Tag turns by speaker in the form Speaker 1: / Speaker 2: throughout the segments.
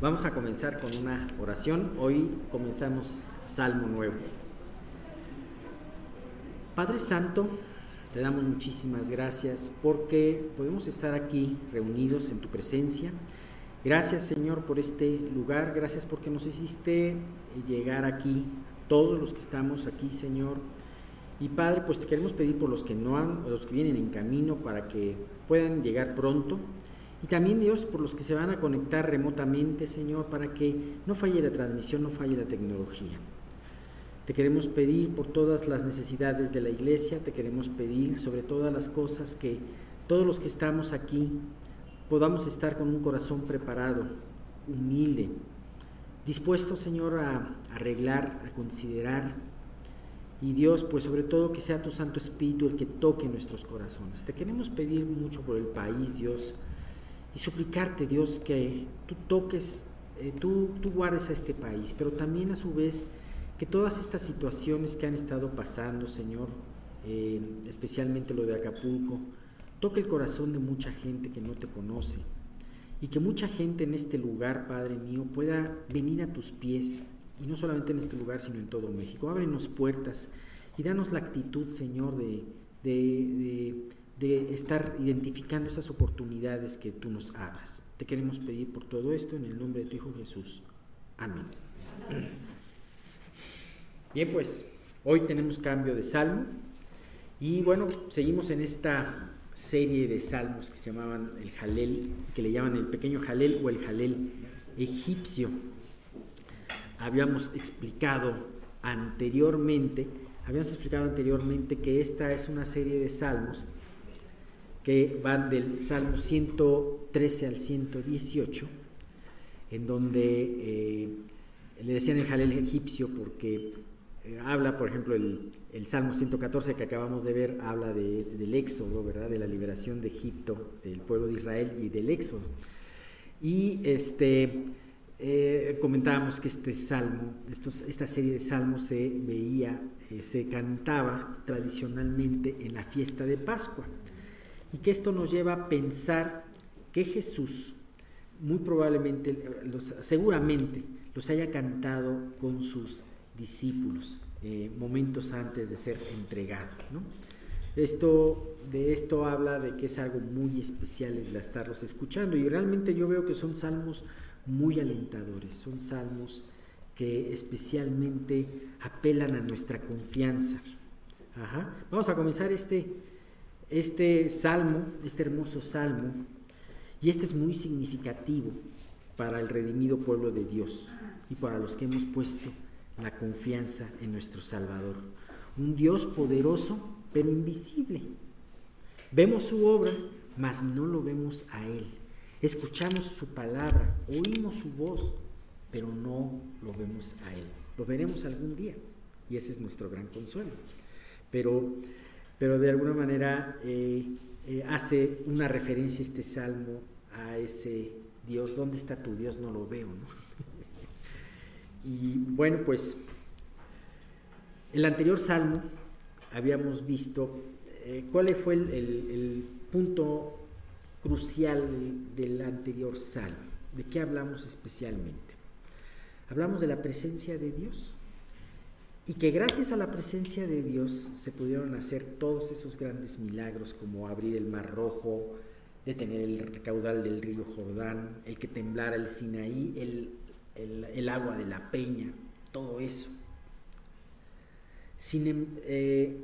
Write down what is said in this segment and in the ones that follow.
Speaker 1: Vamos a comenzar con una oración. Hoy comenzamos Salmo Nuevo. Padre Santo, te damos muchísimas gracias porque podemos estar aquí reunidos en tu presencia. Gracias Señor por este lugar, gracias porque nos hiciste llegar aquí, todos los que estamos aquí Señor. Y Padre, pues te queremos pedir por los que no han, los que vienen en camino para que puedan llegar pronto y también Dios por los que se van a conectar remotamente, Señor, para que no falle la transmisión, no falle la tecnología. Te queremos pedir por todas las necesidades de la iglesia, te queremos pedir sobre todas las cosas que todos los que estamos aquí podamos estar con un corazón preparado, humilde, dispuesto, Señor, a arreglar, a considerar. Y Dios, pues sobre todo que sea tu Santo Espíritu el que toque nuestros corazones. Te queremos pedir mucho por el país, Dios y suplicarte, Dios, que tú toques, eh, tú, tú guardes a este país, pero también a su vez que todas estas situaciones que han estado pasando, Señor, eh, especialmente lo de Acapulco, toque el corazón de mucha gente que no te conoce y que mucha gente en este lugar, Padre mío, pueda venir a tus pies, y no solamente en este lugar, sino en todo México. Ábrenos puertas y danos la actitud, Señor, de, de de estar identificando esas oportunidades que tú nos abras. Te queremos pedir por todo esto en el nombre de tu Hijo Jesús. Amén. Bien, pues hoy tenemos cambio de salmo y bueno, seguimos en esta serie de salmos que se llamaban el Jalel, que le llaman el pequeño Jalel o el Jalel egipcio. Habíamos explicado anteriormente, habíamos explicado anteriormente que esta es una serie de salmos que van del Salmo 113 al 118, en donde eh, le decían el Jalel egipcio porque eh, habla, por ejemplo, el, Salmo 114 que acabamos de ver, habla del éxodo, ¿verdad? De la liberación de Egipto, del pueblo de Israel y del éxodo. Y este, eh, comentábamos que este salmo, esta serie de salmos se veía, se cantaba tradicionalmente en la fiesta de Pascua y que esto nos lleva a pensar que Jesús muy probablemente, seguramente los haya cantado con sus discípulos eh, momentos antes de ser entregado. Esto, de esto habla de que es algo muy especial el estarlos escuchando y realmente yo veo que son salmos muy alentadores, son salmos que especialmente apelan a nuestra confianza. Vamos a comenzar este, este salmo, este hermoso salmo, y este es muy significativo para el redimido pueblo de Dios y para los que hemos puesto la confianza en nuestro Salvador. Un Dios poderoso, pero invisible. Vemos su obra, mas no lo vemos a Él. Escuchamos su palabra, oímos su voz, pero no lo vemos a Él. Lo veremos algún día y ese es nuestro gran consuelo. Pero pero de alguna manera eh, eh, hace una referencia este salmo a ese Dios, ¿dónde está tu Dios? No lo veo, ¿no? y bueno, pues el anterior salmo habíamos visto eh, cuál fue el, punto crucial del anterior salmo, de qué hablamos especialmente. Hablamos de la presencia de Dios y que gracias a la presencia de Dios se pudieron hacer todos esos grandes milagros como abrir el mar rojo, detener el caudal del río Jordán, el que temblara el Sinaí, el, agua de la peña, todo eso. Sin, em, eh,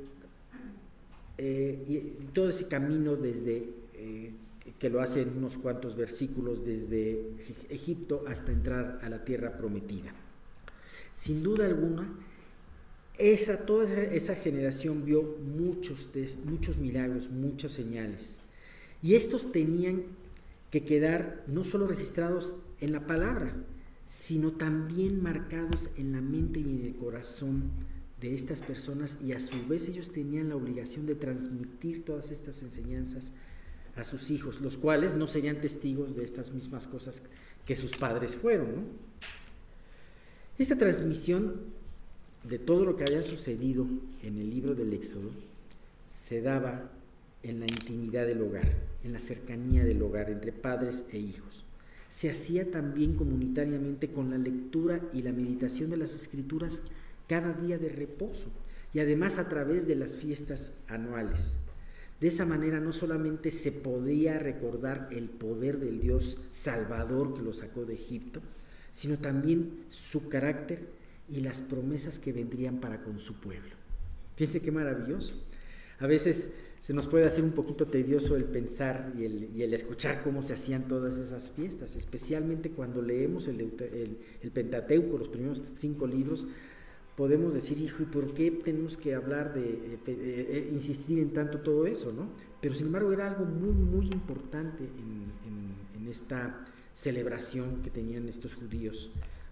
Speaker 1: eh, y todo ese camino desde eh, que lo hace en unos cuantos versículos desde Egipto hasta entrar a la tierra prometida. Sin duda alguna, esa, toda esa, generación vio muchos, muchos milagros, muchas señales. Y estos tenían que quedar no solo registrados en la palabra, sino también marcados en la mente y en el corazón de estas personas y a su vez ellos tenían la obligación de transmitir todas estas enseñanzas a sus hijos, los cuales no serían testigos de estas mismas cosas que sus padres fueron. Esta transmisión de todo lo que había sucedido en el libro del Éxodo se daba en la intimidad del hogar, en la cercanía del hogar entre padres e hijos. se hacía también comunitariamente con la lectura y la meditación de las escrituras cada día de reposo y además a través de las fiestas anuales. De esa manera no solamente se podía recordar el poder del Dios Salvador que lo sacó de Egipto, sino también su carácter y las promesas que vendrían para con su pueblo. Fíjense qué maravilloso. A veces se nos puede hacer un poquito tedioso el pensar y el, escuchar cómo se hacían todas esas fiestas, especialmente cuando leemos el, el Pentateuco, los primeros cinco libros, podemos decir, hijo, ¿y por qué tenemos que hablar de, eh, eh, eh, insistir en tanto todo eso, no? Pero sin embargo era algo muy, muy importante en, esta celebración que tenían estos judíos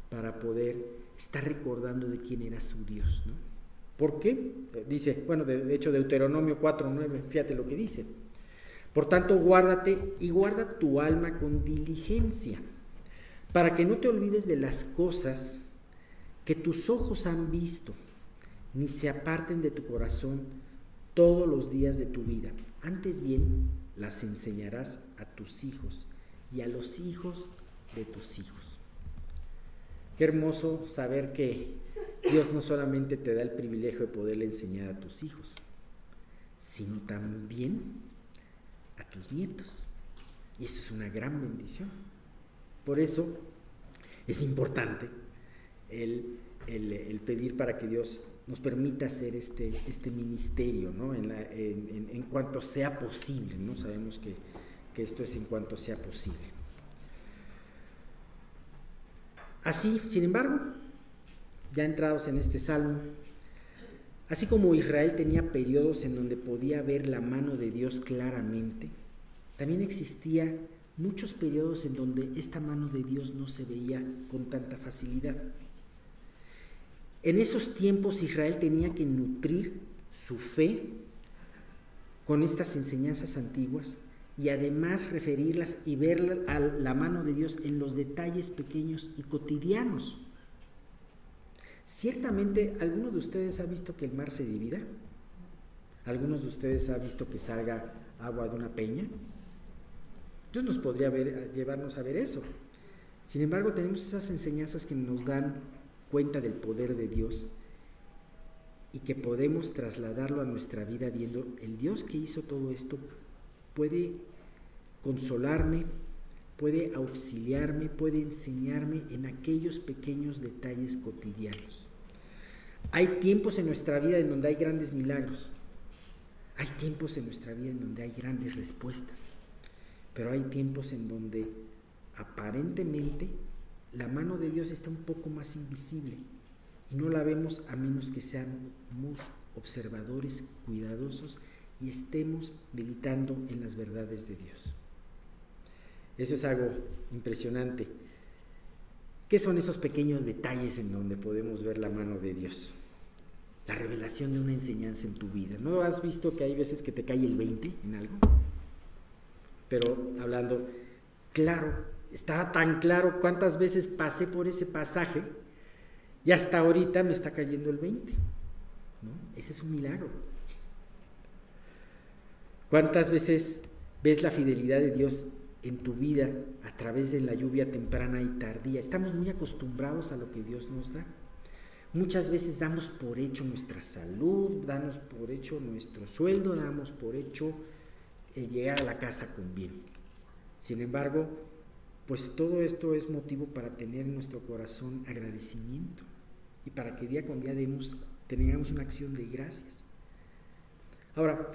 Speaker 1: para poder estar recordando de quién era su Dios, ¿no? ¿Por qué? Dice, bueno, de, de hecho Deuteronomio 4.9, fíjate lo que dice. Por tanto, guárdate y guarda tu alma con diligencia, para que no te olvides de las cosas que tus ojos han visto, ni se aparten de tu corazón todos los días de tu vida. Antes bien, las enseñarás a tus hijos y a los hijos de tus hijos. Qué hermoso saber que Dios no solamente te da el privilegio de poderle enseñar a tus hijos, sino también a tus nietos. Y eso es una gran bendición. Por eso es importante el, el, pedir para que Dios nos permita hacer este, este ministerio, ¿no? En, en, cuanto sea posible, ¿no? Sabemos que, que esto es en cuanto sea posible. Así, sin embargo, ya entrados en este salmo, así como Israel tenía periodos en donde podía ver la mano de Dios claramente, también existía muchos periodos en donde esta mano de Dios no se veía con tanta facilidad. En esos tiempos Israel tenía que nutrir su fe con estas enseñanzas antiguas y además referirlas y ver a la mano de Dios en los detalles pequeños y cotidianos. Ciertamente, ¿alguno de ustedes ha visto que el mar se divida? ¿Algunos de ustedes ha visto que salga agua de una peña? Dios nos podría llevarnos a ver eso. Sin embargo, tenemos esas enseñanzas que nos dan cuenta del poder de Dios y que podemos trasladarlo a nuestra vida viendo el Dios que hizo todo esto puede consolarme, puede auxiliarme, puede enseñarme en aquellos pequeños detalles cotidianos. Hay tiempos en nuestra vida en donde hay grandes milagros. Hay tiempos en nuestra vida en donde hay grandes respuestas. Pero hay tiempos en donde aparentemente la mano de Dios está un poco más invisible y no la vemos a menos que seamos observadores cuidadosos y estemos meditando en las verdades de Dios. Eso es algo impresionante. ¿Qué son esos pequeños detalles en donde podemos ver la mano de Dios? La revelación de una enseñanza en tu vida. ¿No has visto que hay veces que te cae el 20 en algo? Pero hablando, claro, estaba tan claro cuántas veces pasé por ese pasaje y hasta ahorita me está cayendo el 20. Ese es un milagro. ¿Cuántas veces ves la fidelidad de Dios en tu vida a través de la lluvia temprana y tardía? Estamos muy acostumbrados a lo que Dios nos da. Muchas veces damos por hecho nuestra salud, damos por hecho nuestro sueldo, damos por hecho el llegar a la casa con bien. Sin embargo, pues todo esto es motivo para tener en nuestro corazón agradecimiento y para que día con día demos, tengamos una acción de gracias. Ahora,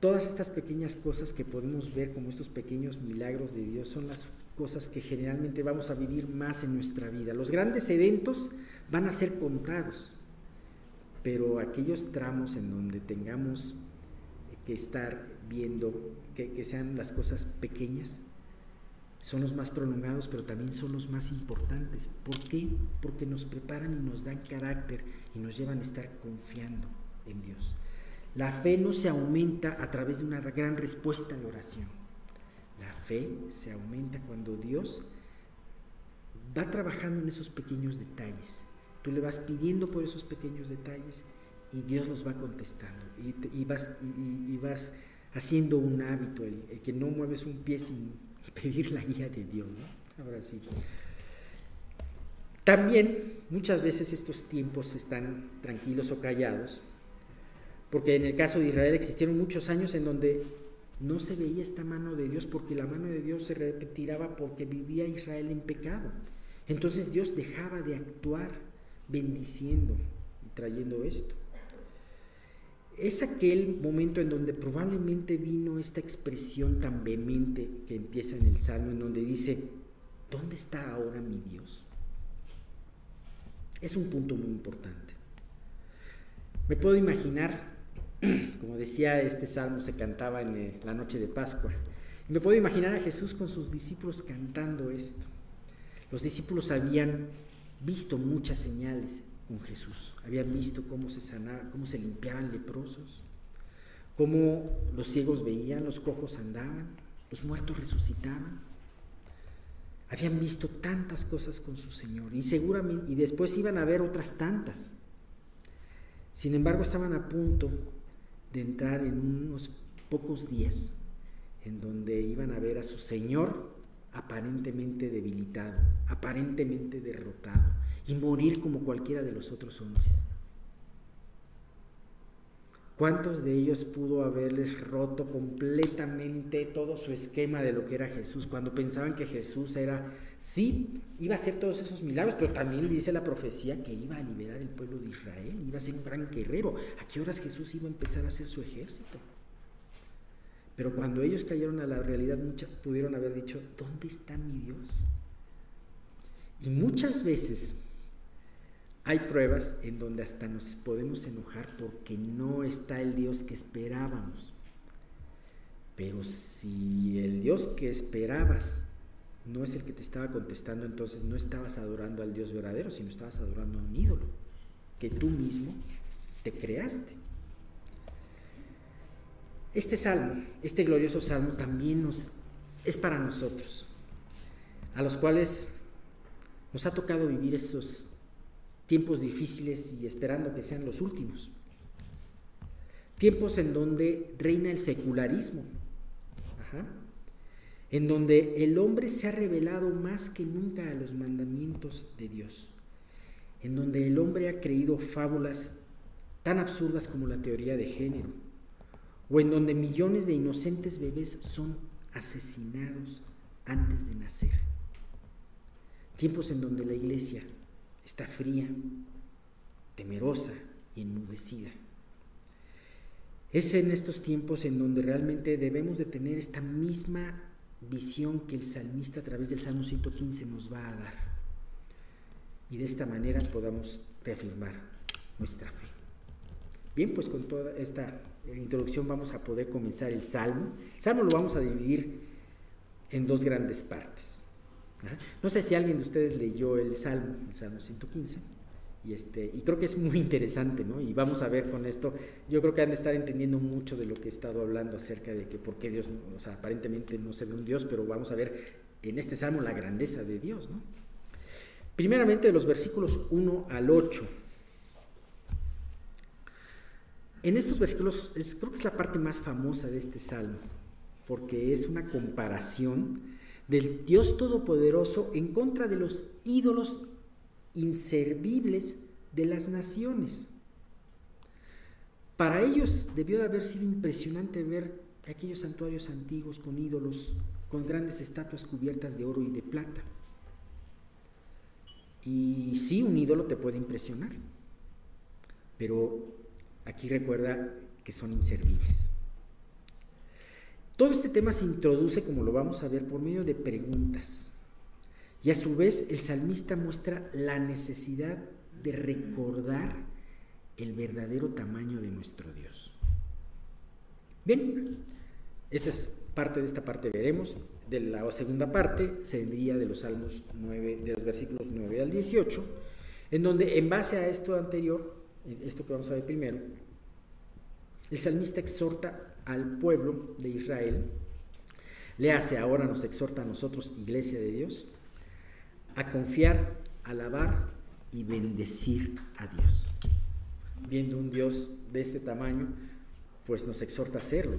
Speaker 1: todas estas pequeñas cosas que podemos ver como estos pequeños milagros de Dios son las cosas que generalmente vamos a vivir más en nuestra vida. Los grandes eventos van a ser contados, pero aquellos tramos en donde tengamos que estar viendo que, sean las cosas pequeñas, son los más prolongados, pero también son los más importantes. ¿Por qué? Porque nos preparan y nos dan carácter y nos llevan a estar confiando en Dios. La fe no se aumenta a través de una gran respuesta a la oración. La fe se aumenta cuando Dios va trabajando en esos pequeños detalles. Tú le vas pidiendo por esos pequeños detalles y Dios los va contestando. Y, vas, y, vas, haciendo un hábito, el, el que no mueves un pie sin pedir la guía de Dios. Ahora sí. También muchas veces estos tiempos están tranquilos o callados, porque en el caso de Israel existieron muchos años en donde no se veía esta mano de Dios, porque la mano de Dios se retiraba porque vivía Israel en pecado. Entonces Dios dejaba de actuar bendiciendo y trayendo esto. Es aquel momento en donde probablemente vino esta expresión tan vehemente que empieza en el Salmo, en donde dice, ¿dónde está ahora mi Dios? Es un punto muy importante. Me puedo imaginar, como decía este salmo, se cantaba en eh, la noche de Pascua, me puedo imaginar a Jesús con sus discípulos cantando esto. Los discípulos habían visto muchas señales con Jesús, habían visto cómo se sanaba, cómo se limpiaban leprosos, cómo los ciegos veían, los cojos andaban, los muertos resucitaban. Habían visto tantas cosas con su Señor y seguramente y después iban a ver otras tantas. Sin embargo, estaban a punto de entrar en unos pocos días en donde iban a ver a su Señor aparentemente debilitado, aparentemente derrotado y morir como cualquiera de los otros hombres. ¿Cuántos de ellos pudo haberles roto completamente todo su esquema de lo que era Jesús? Cuando pensaban que Jesús era, sí, iba a hacer todos esos milagros, pero también dice la profecía que iba a liberar el pueblo de Israel, iba a ser un gran guerrero. ¿A qué horas Jesús iba a empezar a hacer su ejército? Pero cuando ellos cayeron a la realidad, muchos pudieron haber dicho, ¿dónde está mi Dios? Y muchas veces hay pruebas en donde hasta nos podemos enojar porque no está el Dios que esperábamos. Pero si el Dios que esperabas no es el que te estaba contestando, entonces no estabas adorando al Dios verdadero, sino estabas adorando a un ídolo que tú mismo te creaste. Este salmo, este glorioso salmo también nos, es para nosotros, a los cuales nos ha tocado vivir estos tiempos difíciles y esperando que sean los últimos. Tiempos en donde reina el secularismo, en donde el hombre se ha revelado más que nunca a los mandamientos de Dios, en donde el hombre ha creído fábulas tan absurdas como la teoría de género, o en donde millones de inocentes bebés son asesinados antes de nacer. Tiempos en donde la iglesia está fría, temerosa y enmudecida. Es en estos tiempos en donde realmente debemos de tener esta misma visión que el salmista a través del Salmo 115 nos va a dar. Y de esta manera podamos reafirmar nuestra fe. Bien, pues con toda esta introducción vamos a poder comenzar el Salmo. El Salmo lo vamos a dividir en dos grandes partes. No sé si alguien de ustedes leyó el Salmo, el Salmo 115, y, este, y creo que es muy interesante, ¿no? Y vamos a ver con esto, yo creo que han de estar entendiendo mucho de lo que he estado hablando acerca de que por qué Dios, o sea, aparentemente no se ve un Dios, pero vamos a ver en este Salmo la grandeza de Dios, ¿no? Primeramente los versículos 1 al 8. En estos versículos es, creo que es la parte más famosa de este Salmo, porque es una comparación del Dios Todopoderoso en contra de los ídolos inservibles de las naciones. Para ellos debió de haber sido impresionante ver aquellos santuarios antiguos con ídolos, con grandes estatuas cubiertas de oro y de plata. Y sí, un ídolo te puede impresionar, pero aquí recuerda que son inservibles. Todo este tema se introduce, como lo vamos a ver, por medio de preguntas. Y a su vez el salmista muestra la necesidad de recordar el verdadero tamaño de nuestro Dios. Bien, esta es parte de esta parte veremos. De la segunda parte se vendría de los Salmos 9, de los versículos 9 al 18, en donde en base a esto anterior, esto que vamos a ver primero, el salmista exhorta al pueblo de Israel, le hace ahora, nos exhorta a nosotros, iglesia de Dios, a confiar, alabar y bendecir a Dios. Viendo un Dios de este tamaño, pues nos exhorta a hacerlo.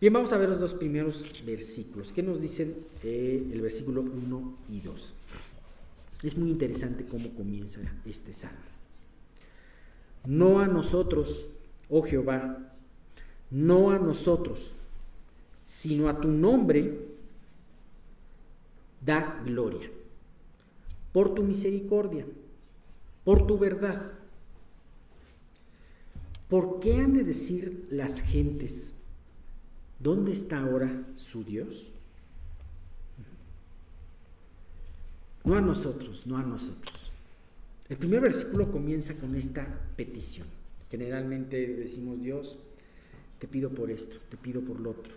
Speaker 1: Bien, vamos a ver los dos primeros versículos. ¿Qué nos dicen eh, el versículo 1 y 2? Es muy interesante cómo comienza este salmo. No a nosotros, oh Jehová, no a nosotros, sino a tu nombre da gloria, por tu misericordia, por tu verdad. ¿Por qué han de decir las gentes, ¿dónde está ahora su Dios? No a nosotros, no a nosotros. El primer versículo comienza con esta petición. Generalmente decimos, Dios, te pido por esto, te pido por lo otro,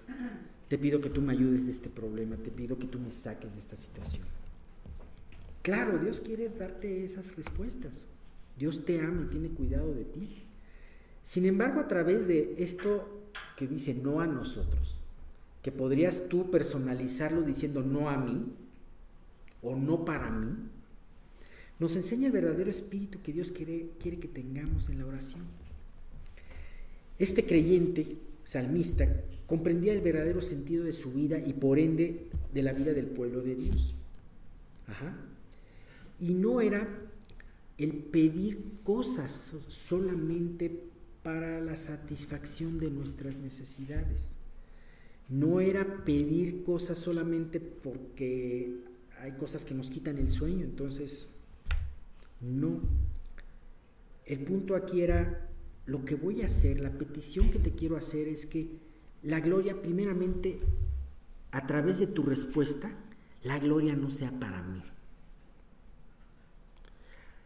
Speaker 1: te pido que tú me ayudes de este problema, te pido que tú me saques de esta situación. Claro, Dios quiere darte esas respuestas. Dios te ama y tiene cuidado de ti. Sin embargo, a través de esto que dice no a nosotros, que podrías tú personalizarlo diciendo no a mí, o no para mí, nos enseña el verdadero espíritu que Dios quiere, quiere que tengamos en la oración. Este creyente salmista comprendía el verdadero sentido de su vida y por ende de la vida del pueblo de Dios. Y no era el pedir cosas solamente para la satisfacción de nuestras necesidades. No era pedir cosas solamente porque hay cosas que nos quitan el sueño, entonces no. El punto aquí era, lo que voy a hacer, la petición que te quiero hacer es que la gloria primeramente, a través de tu respuesta, la gloria no sea para mí.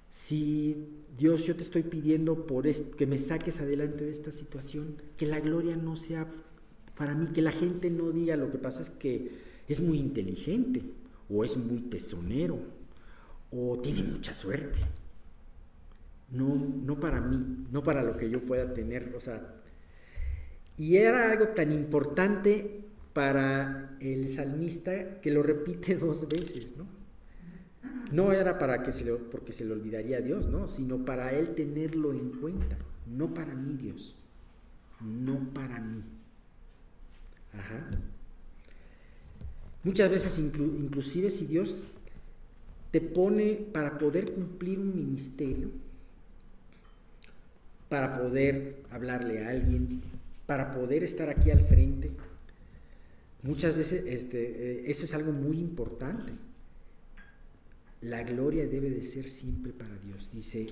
Speaker 1: Si Dios, yo te estoy pidiendo por que me saques adelante de esta situación, que la gloria no sea para mí, que la gente no diga lo que pasa es que es muy inteligente o es muy tesonero, o tiene mucha suerte. No, no para mí, no para lo que yo pueda tener, o sea, y era algo tan importante para el salmista que lo repite dos veces, ¿no? No era para que se lo, porque se le olvidaría a Dios, ¿no? Sino para él tenerlo en cuenta. No para mí, Dios. No para mí. Ajá. Muchas veces inclusive si Dios te pone para poder cumplir un ministerio, para poder hablarle a alguien, para poder estar aquí al frente, muchas veces este, eh, eso es algo muy importante. La gloria debe de ser siempre para Dios. Dice,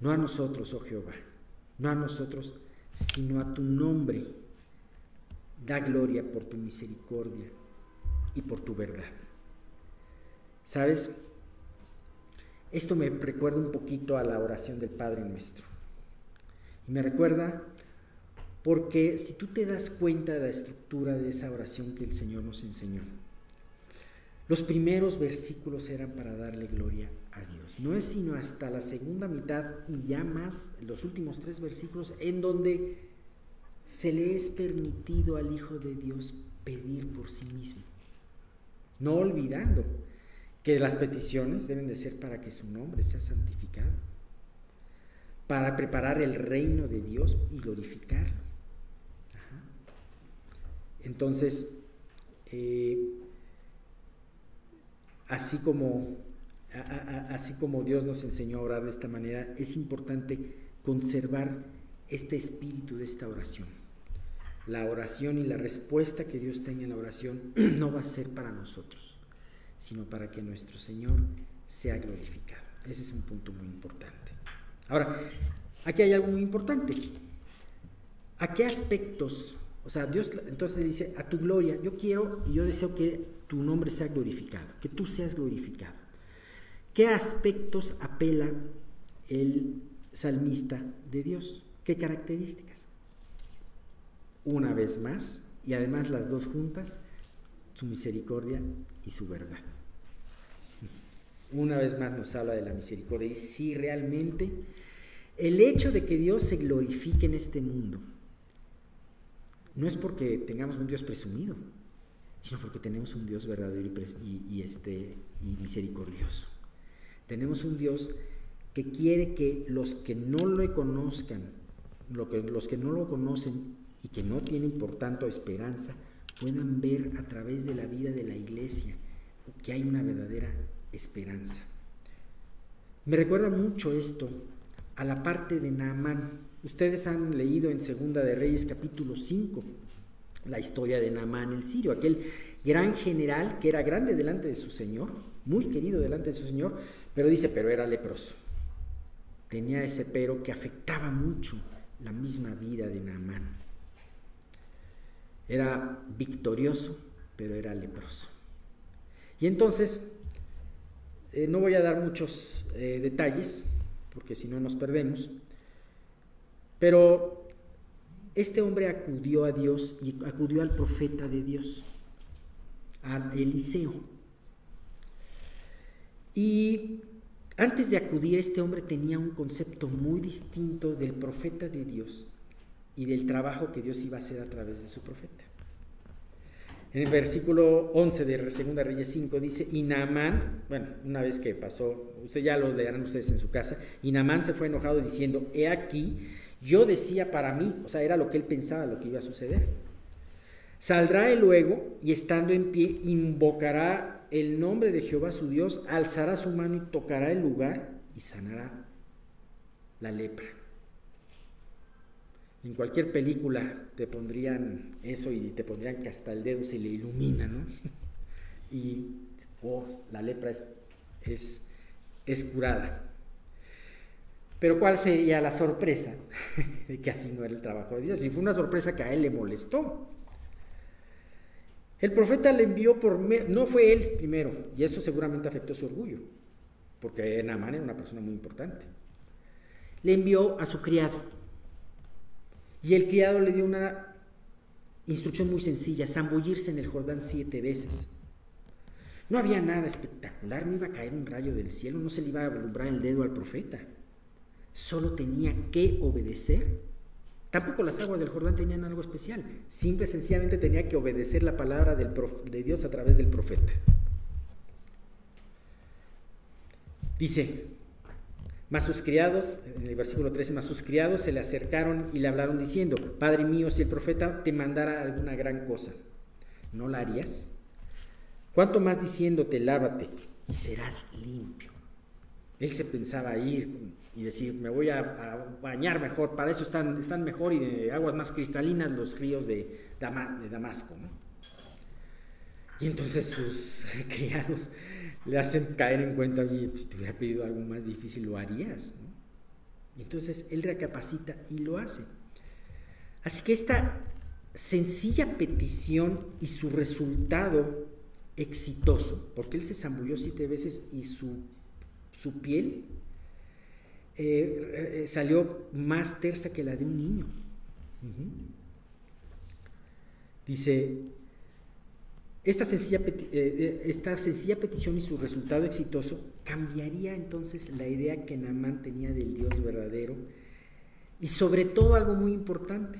Speaker 1: no a nosotros, oh Jehová, no a nosotros, sino a tu nombre. Da gloria por tu misericordia y por tu verdad. ¿Sabes? Esto me recuerda un poquito a la oración del Padre Nuestro. Y me recuerda porque si tú te das cuenta de la estructura de esa oración que el Señor nos enseñó, los primeros versículos eran para darle gloria a Dios. No es sino hasta la segunda mitad y ya más, los últimos tres versículos, en donde se le es permitido al Hijo de Dios pedir por sí mismo no olvidando que las peticiones deben de ser para que su nombre sea santificado, para preparar el reino de Dios y glorificarlo. Entonces, eh, así como así como Dios nos enseñó a orar de esta manera, es importante conservar este espíritu de esta oración la oración y la respuesta que Dios tenga en la oración no va a ser para nosotros, sino para que nuestro Señor sea glorificado. Ese es un punto muy importante. Ahora, aquí hay algo muy importante. ¿A qué aspectos? O sea, Dios entonces dice, a tu gloria, yo quiero y yo deseo que tu nombre sea glorificado, que tú seas glorificado. ¿Qué aspectos apela el salmista de Dios? ¿Qué características? una vez más, y además las dos juntas, su misericordia y su verdad. Una vez más nos habla de la misericordia. Y si realmente el hecho de que Dios se glorifique en este mundo no es porque tengamos un Dios presumido, sino porque tenemos un Dios verdadero y, este, y misericordioso. Tenemos un Dios que quiere que los que no lo conozcan, lo que, los que no lo conocen y que no tienen por tanto esperanza puedan ver a través de la vida de la iglesia que hay una verdadera esperanza. Me recuerda mucho esto a la parte de Naamán. Ustedes han leído en Segunda de Reyes capítulo 5 la historia de Naamán el sirio, aquel gran general que era grande delante de su señor, muy querido delante de su señor, pero dice, pero era leproso. Tenía ese pero que afectaba mucho la misma vida de Naamán. Era victorioso, pero era leproso. Y entonces, eh, no voy a dar muchos eh, detalles, porque si no nos perdemos, pero este hombre acudió a Dios y acudió al profeta de Dios, a Eliseo. Y antes de acudir, este hombre tenía un concepto muy distinto del profeta de Dios y del trabajo que Dios iba a hacer a través de su profeta. En el versículo 11 de Segunda Reyes 5 dice, y Naamán, bueno, una vez que pasó, usted ya lo leerán ustedes en su casa, y Naamán se fue enojado diciendo, he aquí, yo decía para mí, o sea, era lo que él pensaba, lo que iba a suceder. Saldrá él luego y estando en pie, invocará el nombre de Jehová su Dios, alzará su mano y tocará el lugar y sanará la lepra. En cualquier película te pondrían eso y te pondrían que hasta el dedo se le ilumina, ¿no? Y oh, la lepra es, es, curada. Pero ¿cuál sería la sorpresa? que así no era el trabajo de Dios. Y fue una sorpresa que a él le molestó. El profeta le envió por... No fue él primero, y eso seguramente afectó su orgullo, porque Naamán era una persona muy importante. Le envió a su criado. Y el criado le dio una instrucción muy sencilla, zambullirse en el Jordán siete veces. No había nada espectacular, no iba a caer un rayo del cielo, no se le iba a alumbrar el dedo al profeta solo tenía que obedecer. Tampoco las aguas del Jordán tenían algo especial, simple sencillamente tenía que obedecer la palabra de Dios a través del profeta. Dice, mas sus criados, en el versículo 13, mas sus criados se le acercaron y le hablaron diciendo, Padre mío, si el profeta te mandara alguna gran cosa, ¿no la harías? ¿Cuánto más diciéndote, lávate y serás limpio? Él se pensaba ir y decir, me voy a, bañar mejor, para eso están, están mejor y de aguas más cristalinas los ríos de, de Damasco. Y entonces sus criados le hacen caer en cuenta, oye, si te hubiera pedido algo más difícil, lo harías. Y entonces él recapacita y lo hace. Así que esta sencilla petición y su resultado exitoso, porque él se zambulló siete veces y su, su piel eh, eh, salió más tersa que la de un niño. Dice, esta sencilla, eh, esta sencilla petición y su resultado exitoso cambiaría entonces la idea que Naamán tenía del Dios verdadero y sobre todo algo muy importante,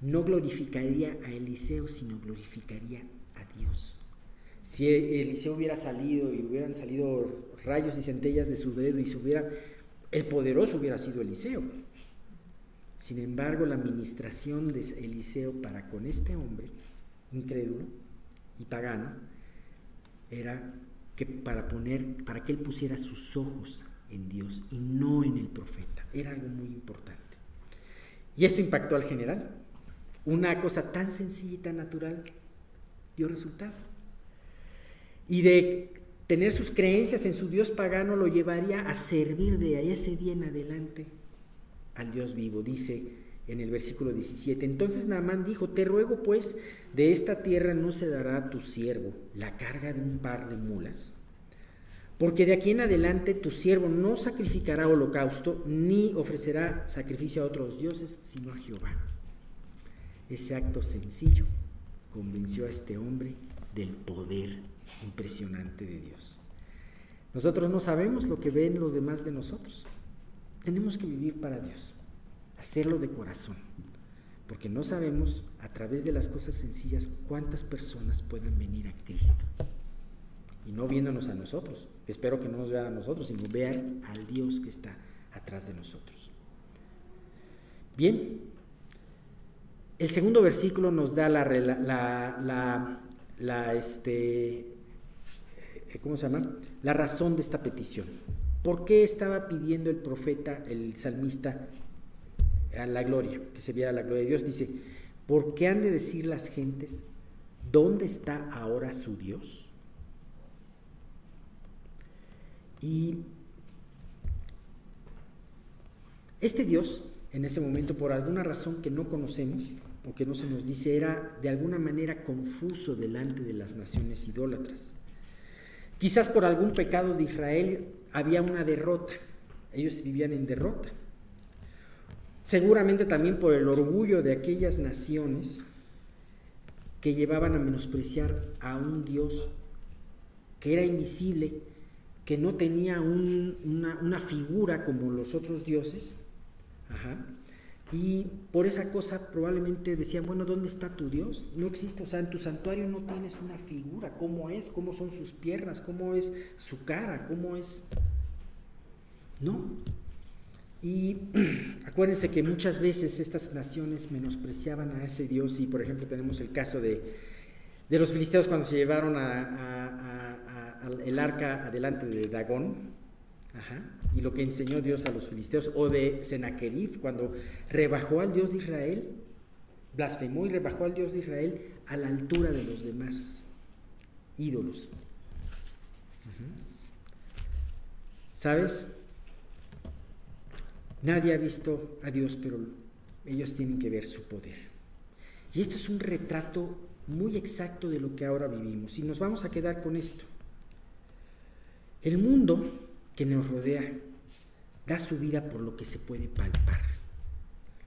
Speaker 1: no glorificaría a Eliseo, sino glorificaría a Dios. Si Eliseo hubiera salido y hubieran salido rayos y centellas de su dedo y se hubiera el poderoso hubiera sido Eliseo. Sin embargo, la administración de Eliseo para con este hombre, incrédulo y pagano, era que para poner, para que él pusiera sus ojos en Dios y no en el profeta. Era algo muy importante. Y esto impactó al general. Una cosa tan sencilla y tan natural dio resultado. Y de tener sus creencias en su Dios pagano lo llevaría a servir de ese día en adelante al Dios vivo. Dice en el versículo 17, entonces Naamán dijo, te ruego pues, de esta tierra no se dará a tu siervo la carga de un par de mulas, porque de aquí en adelante tu siervo no sacrificará holocausto ni ofrecerá sacrificio a otros dioses, sino a Jehová. Ese acto sencillo convenció a este hombre del poder impresionante de Dios. Nosotros no sabemos lo que ven los demás de nosotros. Tenemos que vivir para Dios, hacerlo de corazón, porque no sabemos a través de las cosas sencillas cuántas personas puedan venir a Cristo. Y no viéndonos a nosotros, espero que no nos vean a nosotros, sino vean al Dios que está atrás de nosotros. Bien, el segundo versículo nos da la, la, la, este, eh, ¿cómo se llama? La razón de esta petición. ¿Por qué estaba pidiendo el profeta, el salmista, a la gloria, que se viera la gloria de Dios? Dice, ¿por qué han de decir las gentes, ¿dónde está ahora su Dios? Y este Dios, en ese momento, por alguna razón que no conocemos o que no se nos dice, era de alguna manera confuso delante de las naciones idólatras. Quizás por algún pecado de Israel había una derrota, ellos vivían en derrota. Seguramente también por el orgullo de aquellas naciones que llevaban a menospreciar a un Dios que era invisible, que no tenía una, una, figura como los otros dioses. Ajá. Y por esa cosa probablemente decían, bueno, ¿dónde está tu Dios? No existe, o sea, en tu santuario no tienes una figura, ¿cómo es? ¿Cómo son sus piernas? ¿Cómo es su cara? ¿Cómo es? No. Y acuérdense que muchas veces estas naciones menospreciaban a ese Dios y por ejemplo tenemos el caso de, de los filisteos cuando se llevaron a, el arca adelante de Dagón, y lo que enseñó Dios a los filisteos, o de Sennacherib, cuando rebajó al Dios de Israel, blasfemó y rebajó al Dios de Israel a la altura de los demás ídolos. ¿Sabes? Nadie ha visto a Dios, pero ellos tienen que ver su poder. Y esto es un retrato muy exacto de lo que ahora vivimos. Y nos vamos a quedar con esto. El mundo que nos rodea da su vida por lo que se puede palpar.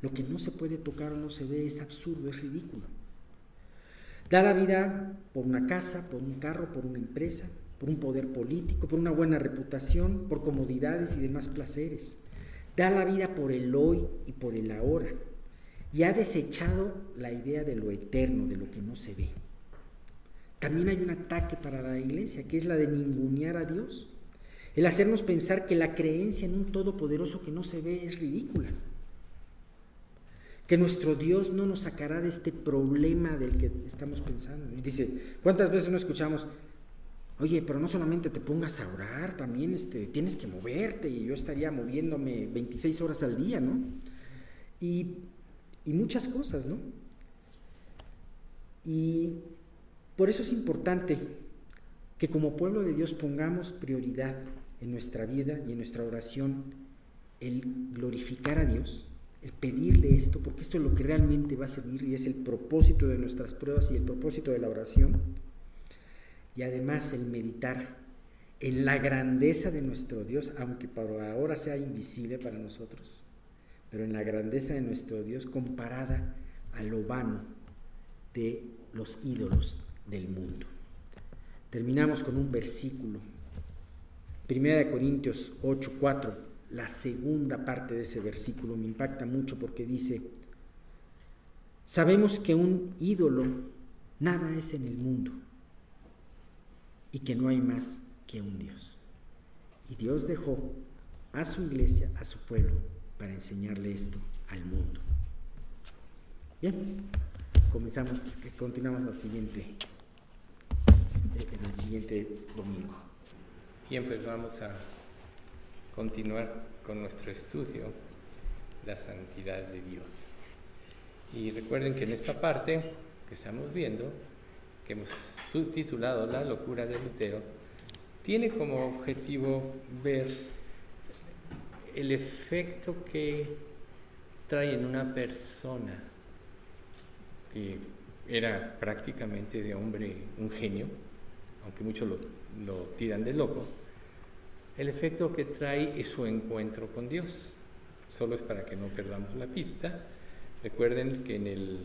Speaker 1: Lo que no se puede tocar o no se ve es absurdo, es ridículo. Da la vida por una casa, por un carro, por una empresa, por un poder político, por una buena reputación, por comodidades y demás placeres. Da la vida por el hoy y por el ahora. Y ha desechado la idea de lo eterno, de lo que no se ve. También hay un ataque para la iglesia, que es la de ningunear a Dios el hacernos pensar que la creencia en un todopoderoso que no se ve es ridícula. Que nuestro Dios no nos sacará de este problema del que estamos pensando. Y dice, ¿cuántas veces no escuchamos? Oye, pero no solamente te pongas a orar, también este, tienes que moverte y yo estaría moviéndome 26 horas al día, ¿no? Y, y muchas cosas, ¿no? Y por eso es importante que como pueblo de Dios pongamos prioridad en nuestra vida y en nuestra oración el glorificar a Dios, el pedirle esto, porque esto es lo que realmente va a servir y es el propósito de nuestras pruebas y el propósito de la oración. Y además el meditar en la grandeza de nuestro Dios, aunque para ahora sea invisible para nosotros, pero en la grandeza de nuestro Dios comparada a lo vano de los ídolos del mundo. Terminamos con un versículo Primera de Corintios 8, 4, la segunda parte de ese versículo me impacta mucho porque dice, sabemos que un ídolo nada es en el mundo y que no hay más que un Dios. Y Dios dejó a su iglesia, a su pueblo, para enseñarle esto al mundo. Bien, comenzamos, continuamos la siguiente, en el siguiente domingo.
Speaker 2: Bien, pues vamos a continuar con nuestro estudio, la santidad de Dios. Y recuerden que en esta parte que estamos viendo, que hemos titulado La locura de Lutero, tiene como objetivo ver el efecto que trae en una persona que era prácticamente de hombre un genio, aunque muchos lo lo tiran de loco, el efecto que trae es su encuentro con Dios. Solo es para que no perdamos la pista. Recuerden que en el,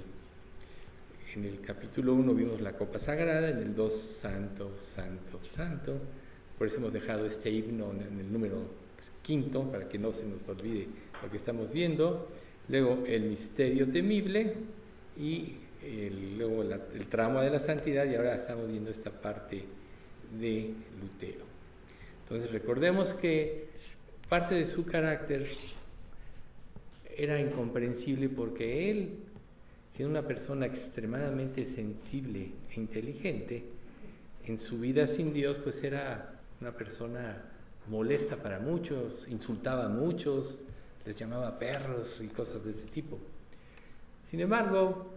Speaker 2: en el capítulo 1 vimos la copa sagrada, en el 2 santo, santo, santo. Por eso hemos dejado este himno en el número quinto, para que no se nos olvide lo que estamos viendo. Luego el misterio temible y luego el tramo de la santidad y ahora estamos viendo esta parte de Lutero. Entonces recordemos que parte de su carácter era incomprensible porque él siendo una persona extremadamente sensible e inteligente, en su vida sin Dios pues era una persona molesta para muchos, insultaba a muchos, les llamaba perros y cosas de ese tipo. Sin embargo,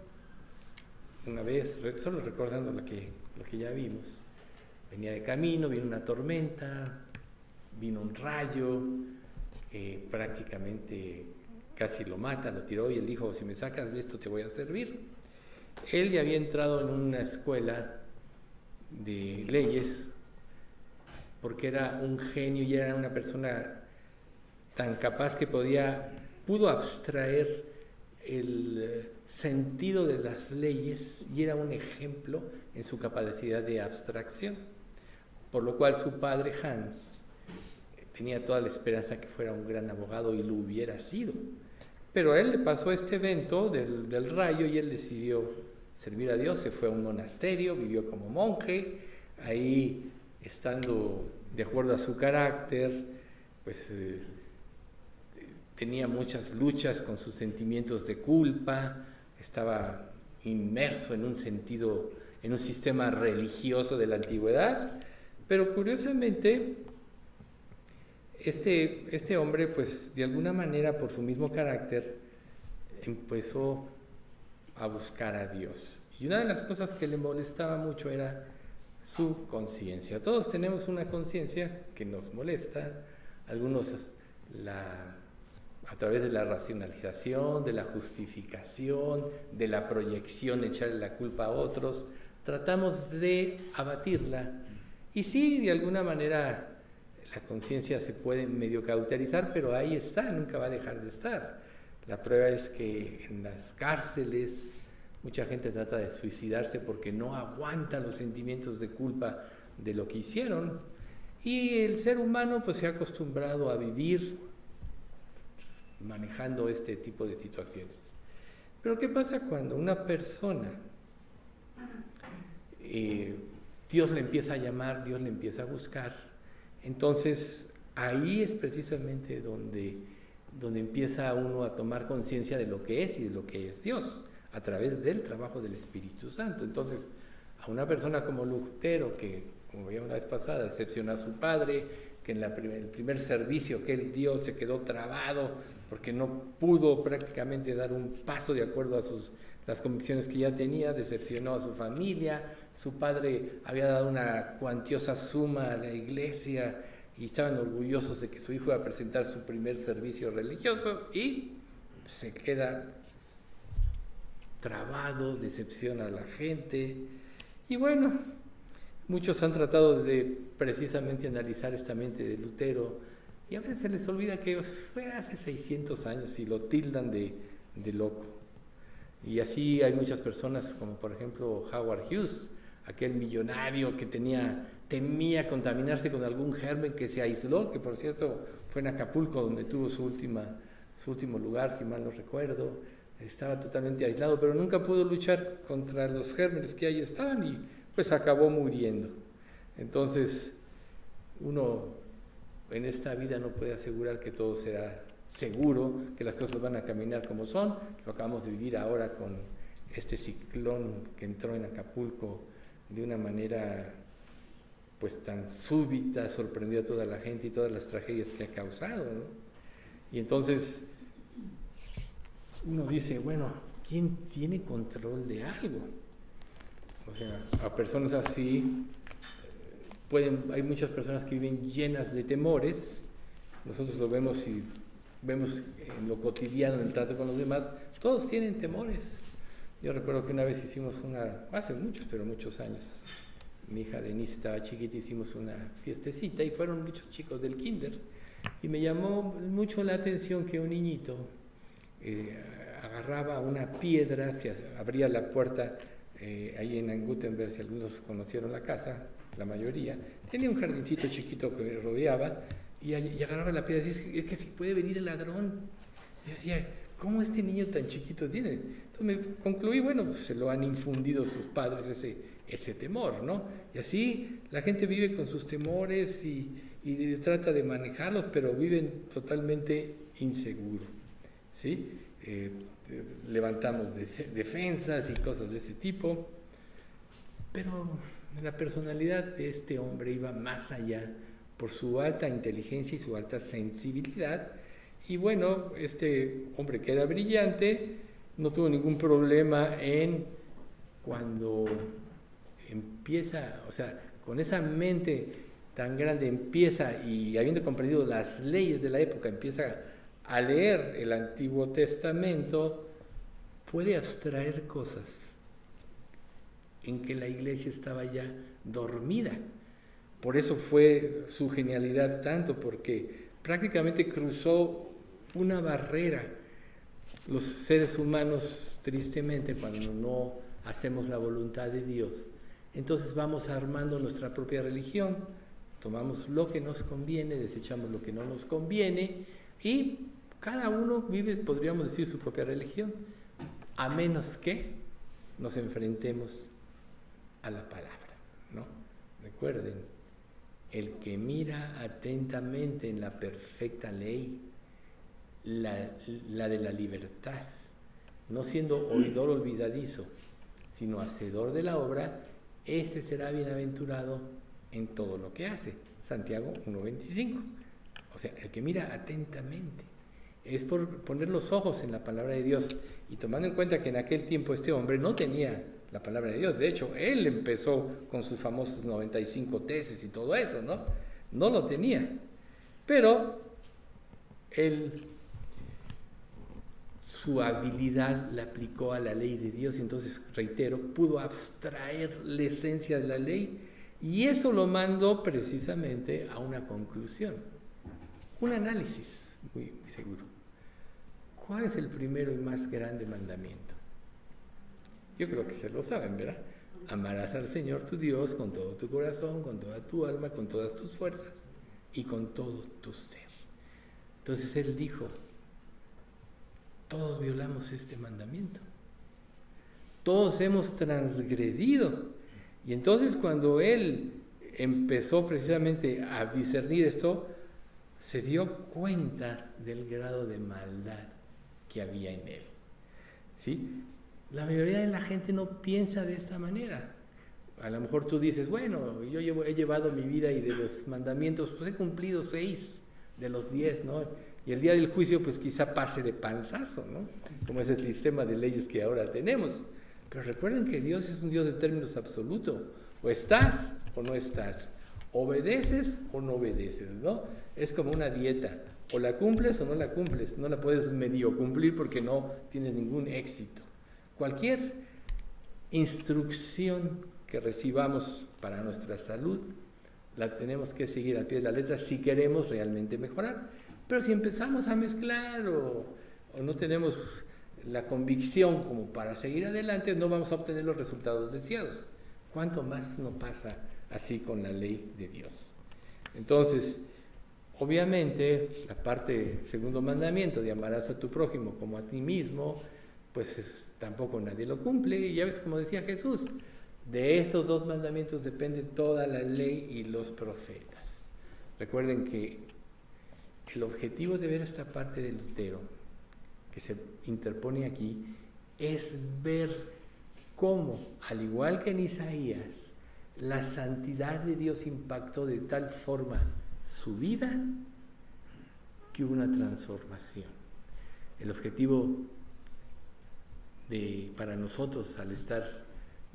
Speaker 2: una vez, solo recordando lo que, lo que ya vimos, venía de camino, vino una tormenta, vino un rayo que prácticamente casi lo mata, lo tiró y él dijo, si me sacas de esto te voy a servir. Él ya había entrado en una escuela de leyes porque era un genio y era una persona tan capaz que podía, pudo abstraer el eh, sentido de las leyes y era un ejemplo en su capacidad de abstracción. Por lo cual su padre Hans tenía toda la esperanza que fuera un gran abogado y lo hubiera sido. Pero a él le pasó este evento del, rayo y él decidió servir a Dios, se fue a un monasterio, vivió como monje, ahí estando de acuerdo a su carácter, pues eh, tenía muchas luchas con sus sentimientos de culpa, estaba inmerso en un sentido, en un sistema religioso de la antigüedad, pero curiosamente este, este hombre, pues de alguna manera por su mismo carácter, empezó a buscar a Dios. Y una de las cosas que le molestaba mucho era su conciencia. Todos tenemos una conciencia que nos molesta, algunos a través de la racionalización, de la justificación, de la proyección, echarle la culpa a otros, tratamos de abatirla. Y sí, de alguna manera la conciencia se puede medio cauterizar, pero ahí está, nunca va a dejar de estar. La prueba es que en las cárceles, Mucha gente trata de suicidarse porque no aguanta los sentimientos de culpa de lo que hicieron. Y el ser humano pues se ha acostumbrado a vivir manejando este tipo de situaciones. Pero ¿qué pasa cuando una persona, eh, Dios le empieza a llamar, Dios le empieza a buscar? Entonces ahí es precisamente donde, donde empieza uno a tomar conciencia de lo que es y de lo que es Dios a través del trabajo del Espíritu Santo. Entonces, a una persona como Lutero, que, como veíamos la vez pasada, decepcionó a su padre, que en el primer servicio que él dio se quedó trabado porque no pudo prácticamente dar un paso de acuerdo a sus, las convicciones que ya tenía, decepcionó a su familia, su padre había dado una cuantiosa suma a la iglesia y estaban orgullosos de que su hijo iba a presentar su primer servicio religioso y se queda trabado, decepciona a la gente. Y bueno, muchos han tratado de precisamente analizar esta mente de Lutero y a veces se les olvida que fue hace 600 años y lo tildan de, de loco. Y así hay muchas personas, como por ejemplo Howard Hughes, aquel millonario que tenía, temía contaminarse con algún germen que se aisló, que por cierto fue en Acapulco donde tuvo su, última, su último lugar, si mal no recuerdo estaba totalmente aislado, pero nunca pudo luchar contra los gérmenes que ahí estaban y pues acabó muriendo. Entonces, uno en esta vida no puede asegurar que todo será seguro, que las cosas van a caminar como son. Lo acabamos de vivir ahora con este ciclón que entró en Acapulco de una manera pues tan súbita, sorprendió a toda la gente y todas las tragedias que ha causado. Y entonces uno dice, bueno, ¿quién tiene control de algo? O sea, a personas así, pueden, hay muchas personas que viven llenas de temores, nosotros lo vemos y vemos en lo cotidiano, en el trato con los demás, todos tienen temores. Yo recuerdo que una vez hicimos una, hace muchos, pero muchos años, mi hija Denise estaba chiquita, hicimos una fiestecita y fueron muchos chicos del kinder. Y me llamó mucho la atención que un niñito eh, agarraba una piedra, se abría la puerta eh, ahí en Gutenberg, si algunos conocieron la casa, la mayoría, tenía un jardincito chiquito que rodeaba y, agarraba la piedra y decía, es que si puede venir el ladrón. Y decía, ¿cómo este niño tan chiquito tiene? Entonces me concluí, bueno, pues se lo han infundido sus padres ese, ese temor, ¿no? Y así la gente vive con sus temores y, y trata de manejarlos, pero viven totalmente inseguros. ¿sí? eh, levantamos defensas y cosas de ese tipo, pero la personalidad de este hombre iba más allá por su alta inteligencia y su alta sensibilidad. Y bueno, este hombre que era brillante no tuvo ningún problema en cuando empieza, o sea, con esa mente tan grande empieza y habiendo comprendido las leyes de la época, empieza a leer el Antiguo Testamento, puede abstraer cosas en que la iglesia estaba ya dormida. Por eso fue su genialidad tanto, porque prácticamente cruzó una barrera. Los seres humanos, tristemente, cuando no hacemos la voluntad de Dios, entonces vamos armando nuestra propia religión, tomamos lo que nos conviene, desechamos lo que no nos conviene y cada uno vive, podríamos decir, su propia religión, a menos que nos enfrentemos a la palabra, ¿no? Recuerden, el que mira atentamente en la perfecta ley, la, de la libertad, no siendo oidor olvidadizo, sino hacedor de la obra, este será bienaventurado en todo lo que hace. Santiago 1.25. O sea, el que mira atentamente. Es por poner los ojos en la palabra de Dios y tomando en cuenta que en aquel tiempo este hombre no tenía la palabra de Dios. De hecho, él empezó con sus famosos 95 tesis y todo eso, ¿no? No lo tenía. Pero él, su habilidad la aplicó a la ley de Dios y entonces, reitero, pudo abstraer la esencia de la ley y eso lo mandó precisamente a una conclusión, un análisis muy, seguro. ¿Cuál es el primero y más grande mandamiento? Yo creo que se lo saben, ¿verdad? Amarás al Señor tu Dios con todo tu corazón, con toda tu alma, con todas tus fuerzas y con todo tu ser. Entonces Él dijo, todos violamos este mandamiento. Todos hemos transgredido y entonces cuando él empezó precisamente a discernir esto, se dio cuenta del grado de maldad que había en él. ¿Sí? La mayoría de la gente no piensa de esta manera. A lo mejor tú dices, bueno, yo he llevado mi vida y de los mandamientos, pues he cumplido seis de los diez, ¿no? Y el día del juicio, pues quizá pase de panzazo, ¿no? Como es el sistema de leyes que ahora tenemos. Pero recuerden que Dios es un Dios de términos absolutos. O estás o no estás. Obedeces o no obedeces, ¿no? Es como una dieta. O la cumples o no la cumples. No la puedes medio cumplir porque no tienes ningún éxito. Cualquier instrucción que recibamos para nuestra salud, la tenemos que seguir al pie de la letra si queremos realmente mejorar. Pero si empezamos a mezclar o, no tenemos la convicción como para seguir adelante, no vamos a obtener los resultados deseados. ¿Cuánto más no pasa así con la ley de Dios? Entonces, obviamente, la parte segundo mandamiento de amarás a tu prójimo como a ti mismo, pues tampoco nadie lo cumple. Y ya ves como decía Jesús, de estos dos mandamientos depende toda la ley y los profetas. Recuerden que el objetivo de ver esta parte del Lutero que se interpone aquí es ver cómo, al igual que en Isaías, la santidad de Dios impactó de tal forma su vida que hubo una transformación. El objetivo de, para nosotros al estar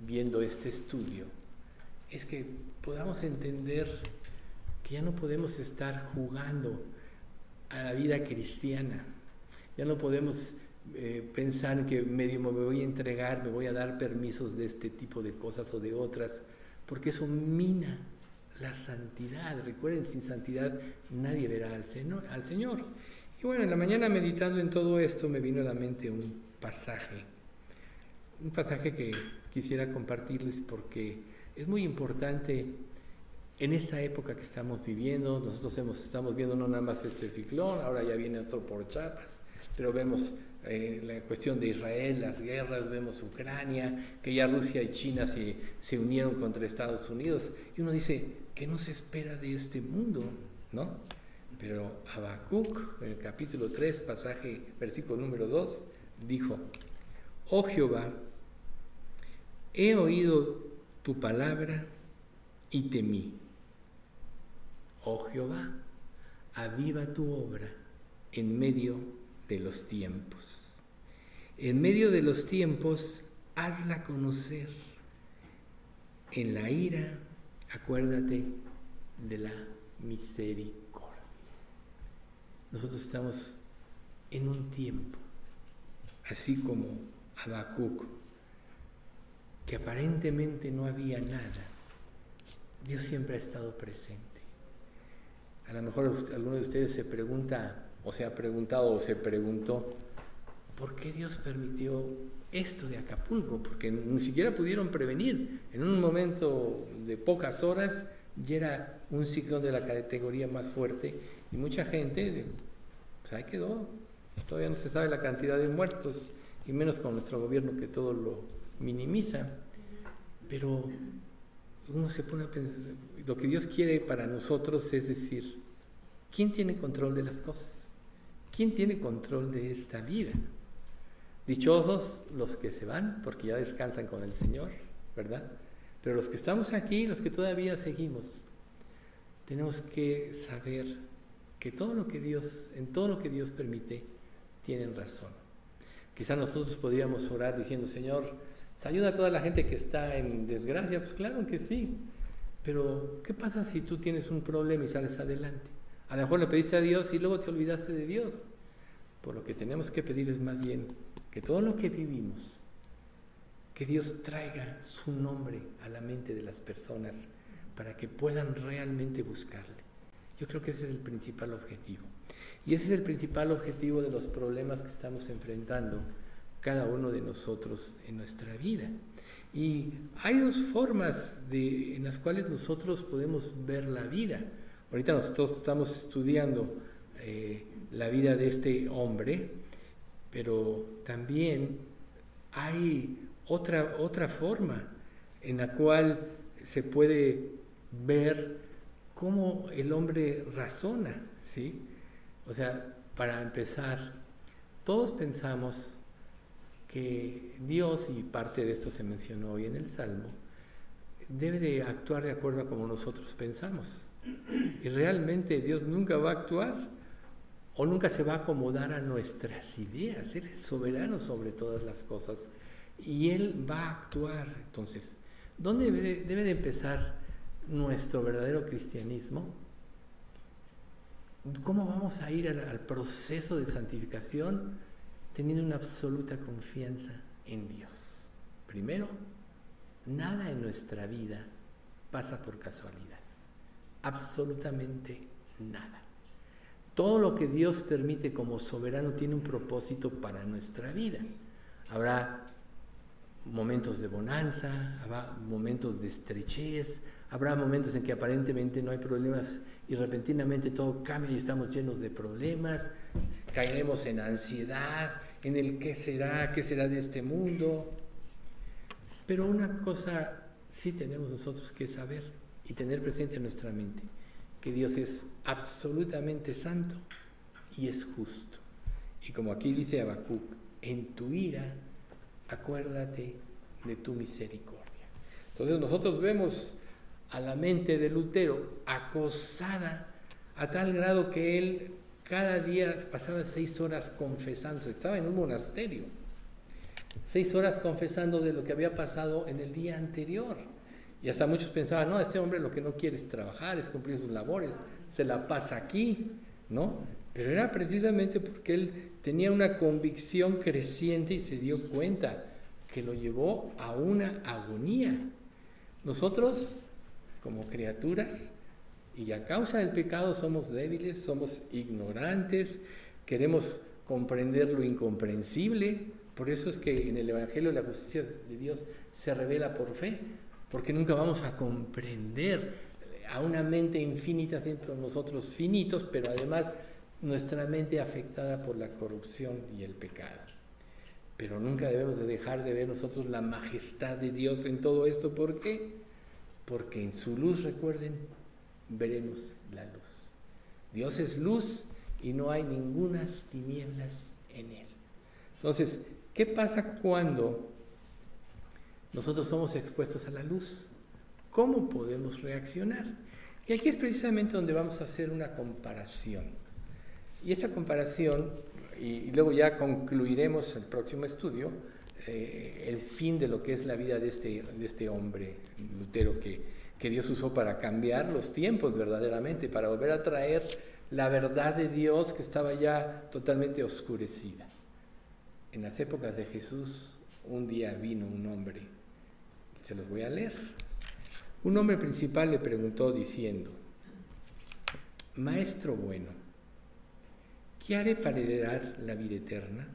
Speaker 2: viendo este estudio es que podamos entender que ya no podemos estar jugando a la vida cristiana ya no podemos eh, pensar que medio me voy a entregar, me voy a dar permisos de este tipo de cosas o de otras, porque eso mina la santidad. Recuerden, sin santidad nadie verá al, al Señor. Y bueno, en la mañana meditando en todo esto me vino a la mente un pasaje, un pasaje que quisiera compartirles porque es muy importante en esta época que estamos viviendo. Nosotros estamos viendo no nada más este ciclón, ahora ya viene otro por Chiapas pero vemos eh, la cuestión de Israel, las guerras, vemos Ucrania, que ya Rusia y China se, se unieron contra Estados Unidos, y uno dice, ¿qué nos espera de este mundo? ¿No? Pero Habacuc, en el capítulo 3, pasaje, versículo número 2, dijo, oh Jehová, he oído tu palabra y temí. Oh Jehová, aviva tu obra en medio de los tiempos. En medio de los tiempos, hazla conocer. En la ira, acuérdate de la misericordia. Nosotros estamos en un tiempo, así como Habacuc, que aparentemente no había nada. Dios siempre ha estado presente. A lo mejor alguno de ustedes se pregunta, o se ha preguntado, o se preguntó, ¿por qué Dios permitió esto de Acapulco? Porque ni siquiera pudieron prevenir. En un momento de pocas horas ya era un ciclón de la categoría más fuerte y mucha gente, pues ahí quedó. Todavía no se sabe la cantidad de muertos y menos con nuestro gobierno que todo lo minimiza. Pero uno se pone a pensar, lo que Dios quiere para nosotros es decir, ¿quién tiene control de las cosas? ¿Quién tiene control de esta vida? Dichosos los que se van porque ya descansan con el Señor, ¿verdad? Pero los que estamos aquí, los que todavía seguimos, tenemos que saber que todo lo que Dios, en todo lo que Dios permite, tienen razón. Quizá nosotros podríamos orar diciendo, Señor, ayuda a toda la gente que está en desgracia. Pues claro que sí. Pero, ¿qué pasa si tú tienes un problema y sales adelante? A lo mejor le pediste a Dios y luego te olvidaste de Dios. Por lo que tenemos que pedir es más bien que todo lo que vivimos, que Dios traiga su nombre a la mente de las personas para que puedan realmente buscarle. Yo creo que ese es el principal objetivo. Y ese es el principal objetivo de los problemas que estamos enfrentando cada uno de nosotros en nuestra vida. Y hay dos formas de, en las cuales nosotros podemos ver la vida. Ahorita nosotros estamos estudiando eh, la vida de este hombre pero también hay otra, otra forma en la cual se puede ver cómo el hombre razona, ¿sí? O sea, para empezar, todos pensamos Dios, y parte de esto se mencionó hoy en el Salmo, debe de actuar de acuerdo a como nosotros pensamos. Y realmente Dios nunca va a actuar o nunca se va a acomodar a nuestras ideas. Él es soberano sobre todas las cosas y Él va a actuar. Entonces, ¿dónde debe de, empezar nuestro verdadero cristianismo? ¿Cómo vamos a ir al, proceso de santificación? Teniendo una absoluta confianza en Dios. Primero, nada en nuestra vida pasa por casualidad. Absolutamente nada. Todo lo que Dios permite como soberano tiene un propósito para nuestra vida. Habrá momentos de bonanza, habrá momentos de estrechez, habrá momentos en que aparentemente no hay problemas y repentinamente todo cambia y estamos llenos de problemas, caeremos en ansiedad, en el qué será, qué será de este mundo. Pero una cosa sí tenemos nosotros que saber y tener presente en nuestra mente que Dios es absolutamente santo y es justo. Y como aquí dice Habacuc, en tu ira acuérdate de tu misericordia. Entonces nosotros vemos a la mente de Lutero acosada a tal grado que él cada día pasaba seis horas confesando, estaba en un monasterio, seis horas confesando de lo que había pasado en el día anterior. Y hasta muchos pensaban, no, este hombre lo que no quiere es trabajar, es cumplir sus labores, se la pasa aquí, ¿no? Pero era precisamente porque él tenía una convicción creciente y se dio cuenta que lo llevó a una agonía. Nosotros, como criaturas, y a causa del pecado somos débiles, somos ignorantes, queremos comprender lo incomprensible. Por eso es que en el Evangelio la justicia de Dios se revela por fe, porque nunca vamos a comprender a una mente infinita, siempre nosotros finitos, pero además nuestra mente afectada por la corrupción y el pecado. Pero nunca debemos de dejar de ver nosotros la majestad de Dios en todo esto. ¿Por qué? Porque en su luz, recuerden, veremos la luz. Dios es luz y no hay ningunas tinieblas en él. Entonces, ¿qué pasa cuando nosotros somos expuestos a la luz? ¿Cómo podemos reaccionar? Y aquí es precisamente donde vamos a hacer una comparación. Y esa comparación, y, luego ya concluiremos el próximo estudio, eh, el fin de lo que es la vida de este, de este hombre, Lutero, que, que Dios usó para cambiar los tiempos verdaderamente, para volver a traer la verdad de Dios que estaba ya totalmente oscurecida. En las épocas de Jesús, un día vino un hombre, se los voy a leer. Un hombre principal le preguntó diciendo, Maestro bueno, ¿qué haré para heredar la vida eterna?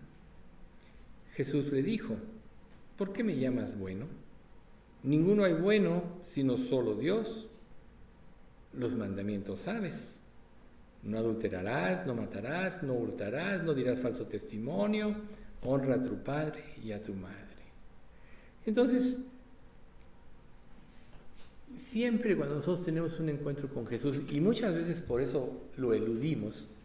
Speaker 2: Jesús le dijo, ¿por qué me llamas bueno? Ninguno hay bueno sino solo Dios. Los mandamientos sabes. No adulterarás, no matarás, no hurtarás, no dirás falso testimonio, honra a tu padre y a tu madre. Entonces, siempre cuando nosotros tenemos un encuentro con Jesús, y muchas veces por eso lo eludimos,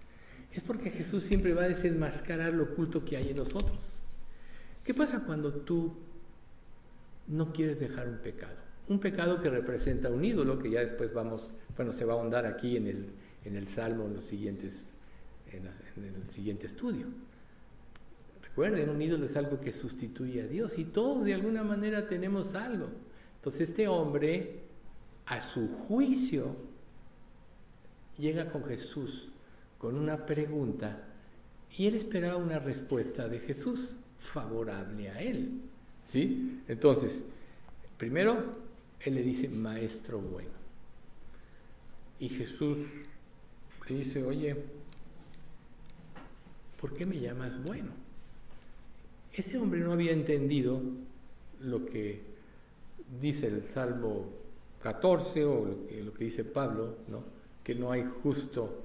Speaker 2: es porque Jesús siempre va a desenmascarar lo oculto que hay en nosotros. ¿Qué pasa cuando tú no quieres dejar un pecado? Un pecado que representa un ídolo, que ya después vamos, bueno, se va a ahondar aquí en el, en el Salmo en, los siguientes, en, el siguiente estudio. Recuerden, un ídolo es algo que sustituye a Dios y todos de alguna manera tenemos algo. Entonces este hombre, a su juicio, llega con Jesús con una pregunta y él esperaba una respuesta de Jesús favorable a él. ¿Sí? Entonces, primero, él le dice, maestro bueno. Y Jesús le dice, oye, ¿por qué me llamas bueno? Ese hombre no había entendido lo que dice el Salmo 14 o lo que, lo que dice Pablo, ¿no? que no hay justo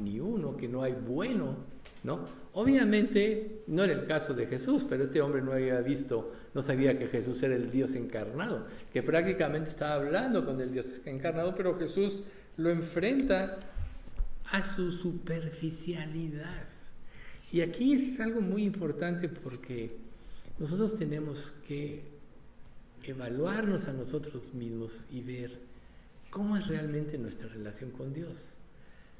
Speaker 2: ni uno, que no hay bueno, ¿no? Obviamente no era el caso de Jesús, pero este hombre no había visto, no sabía que Jesús era el Dios encarnado, que prácticamente estaba hablando con el Dios encarnado, pero Jesús lo enfrenta a su superficialidad. Y aquí es algo muy importante porque nosotros tenemos que evaluarnos a nosotros mismos y ver cómo es realmente nuestra relación con Dios.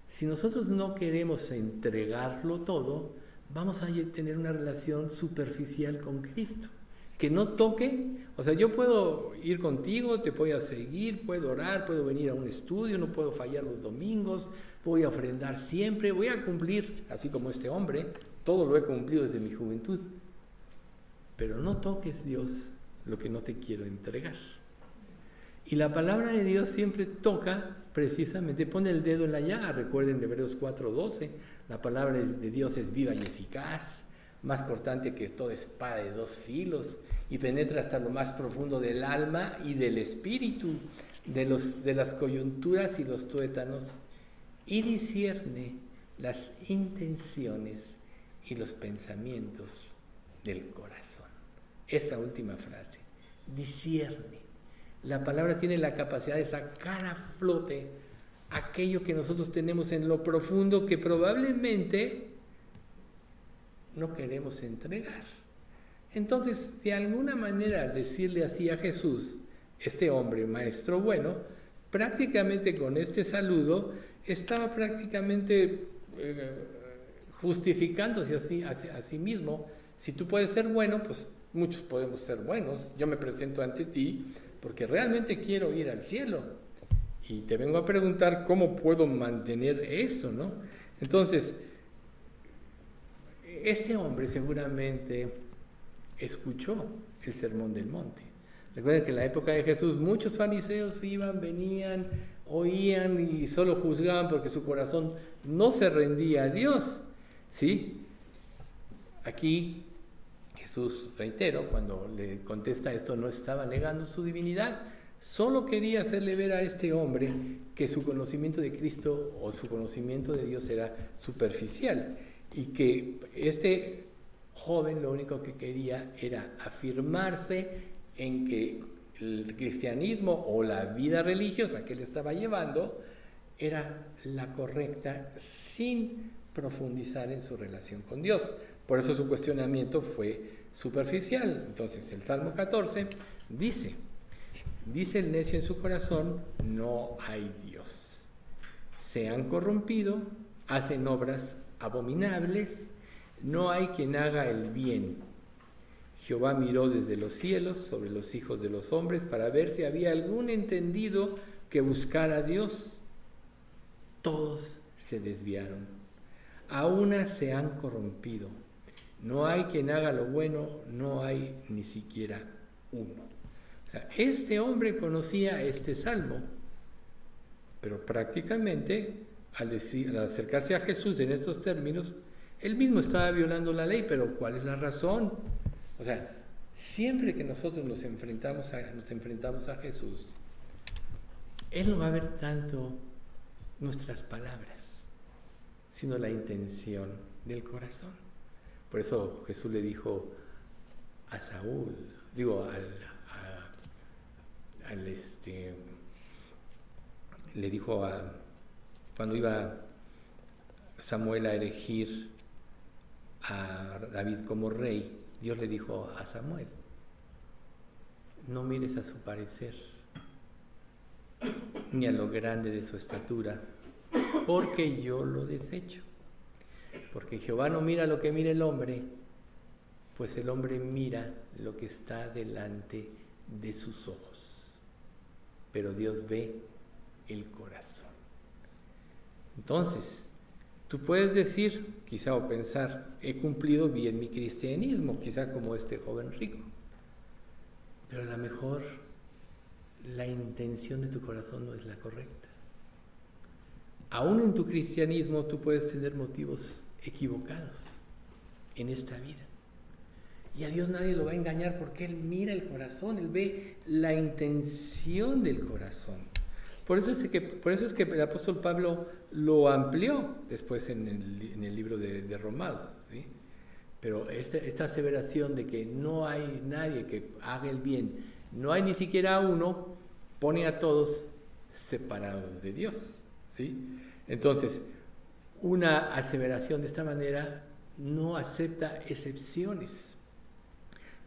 Speaker 2: Si nosotros no queremos entregarlo todo, vamos a tener una relación superficial con Cristo. Que no toque, o sea, yo puedo ir contigo, te voy a seguir, puedo orar, puedo venir a un estudio, no puedo fallar los domingos, voy a ofrendar siempre, voy a cumplir, así como este hombre, todo lo he cumplido desde mi juventud. Pero no toques, Dios, lo que no te quiero entregar. Y la palabra de Dios siempre toca precisamente, pone el dedo en la llaga. Recuerden Hebreos 4:12, la palabra de Dios es viva y eficaz, más cortante que toda espada de dos filos y penetra hasta lo más profundo del alma y del espíritu, de, los, de las coyunturas y los tuétanos, y discierne las intenciones y los pensamientos del corazón. Esa última frase, discierne la palabra tiene la capacidad de sacar a flote aquello que nosotros tenemos en lo profundo que probablemente no queremos entregar. Entonces, de alguna manera, decirle así a Jesús, este hombre, maestro bueno, prácticamente con este saludo, estaba prácticamente eh, justificándose así, a sí mismo. Si tú puedes ser bueno, pues muchos podemos ser buenos. Yo me presento ante ti porque realmente quiero ir al cielo. Y te vengo a preguntar cómo puedo mantener eso, ¿no? Entonces, este hombre seguramente escuchó el sermón del monte. Recuerden que en la época de Jesús muchos fariseos iban, venían, oían y solo juzgaban porque su corazón no se rendía a Dios. ¿Sí? Aquí Jesús, reitero, cuando le contesta esto, no estaba negando su divinidad, solo quería hacerle ver a este hombre que su conocimiento de Cristo o su conocimiento de Dios era superficial y que este joven lo único que quería era afirmarse en que el cristianismo o la vida religiosa que él estaba llevando era la correcta sin profundizar en su relación con Dios. Por eso su cuestionamiento fue superficial. Entonces el Salmo 14 dice, dice el necio en su corazón, no hay Dios. Se han corrompido, hacen obras abominables, no hay quien haga el bien. Jehová miró desde los cielos sobre los hijos de los hombres para ver si había algún entendido que buscara a Dios. Todos se desviaron, a una se han corrompido. No hay quien haga lo bueno, no hay ni siquiera uno. O sea, este hombre conocía este salmo, pero prácticamente al, acercarse a Jesús en estos términos, él mismo estaba violando la ley, pero ¿cuál es la razón? O sea, siempre que nosotros nos enfrentamos a, nos enfrentamos a Jesús, Él no va a ver tanto nuestras palabras, sino la intención del corazón. Por eso Jesús le dijo a Saúl, digo, al, este, le dijo a, cuando iba Samuel a elegir a David como rey, Dios le dijo a Samuel, no mires a su parecer, ni a lo grande de su estatura, porque yo lo desecho. Porque Jehová no mira lo que mira el hombre, pues el hombre mira lo que está delante de sus ojos. Pero Dios ve el corazón. Entonces, Tú puedes decir, quizá o pensar, he cumplido bien mi cristianismo, quizá como este joven rico, pero a lo mejor la intención de tu corazón no es la correcta. Aún en tu cristianismo tú puedes tener motivos equivocados en esta vida. Y a Dios nadie lo va a engañar porque Él mira el corazón, Él ve la intención del corazón. Por eso es que, por eso es que el apóstol Pablo lo amplió después en el, libro de, Romanos. ¿sí? Pero esta, esta, aseveración de que no hay nadie que haga el bien, no hay ni siquiera uno, pone a todos separados de Dios. ¿sí? Entonces, una aseveración de esta manera no acepta excepciones.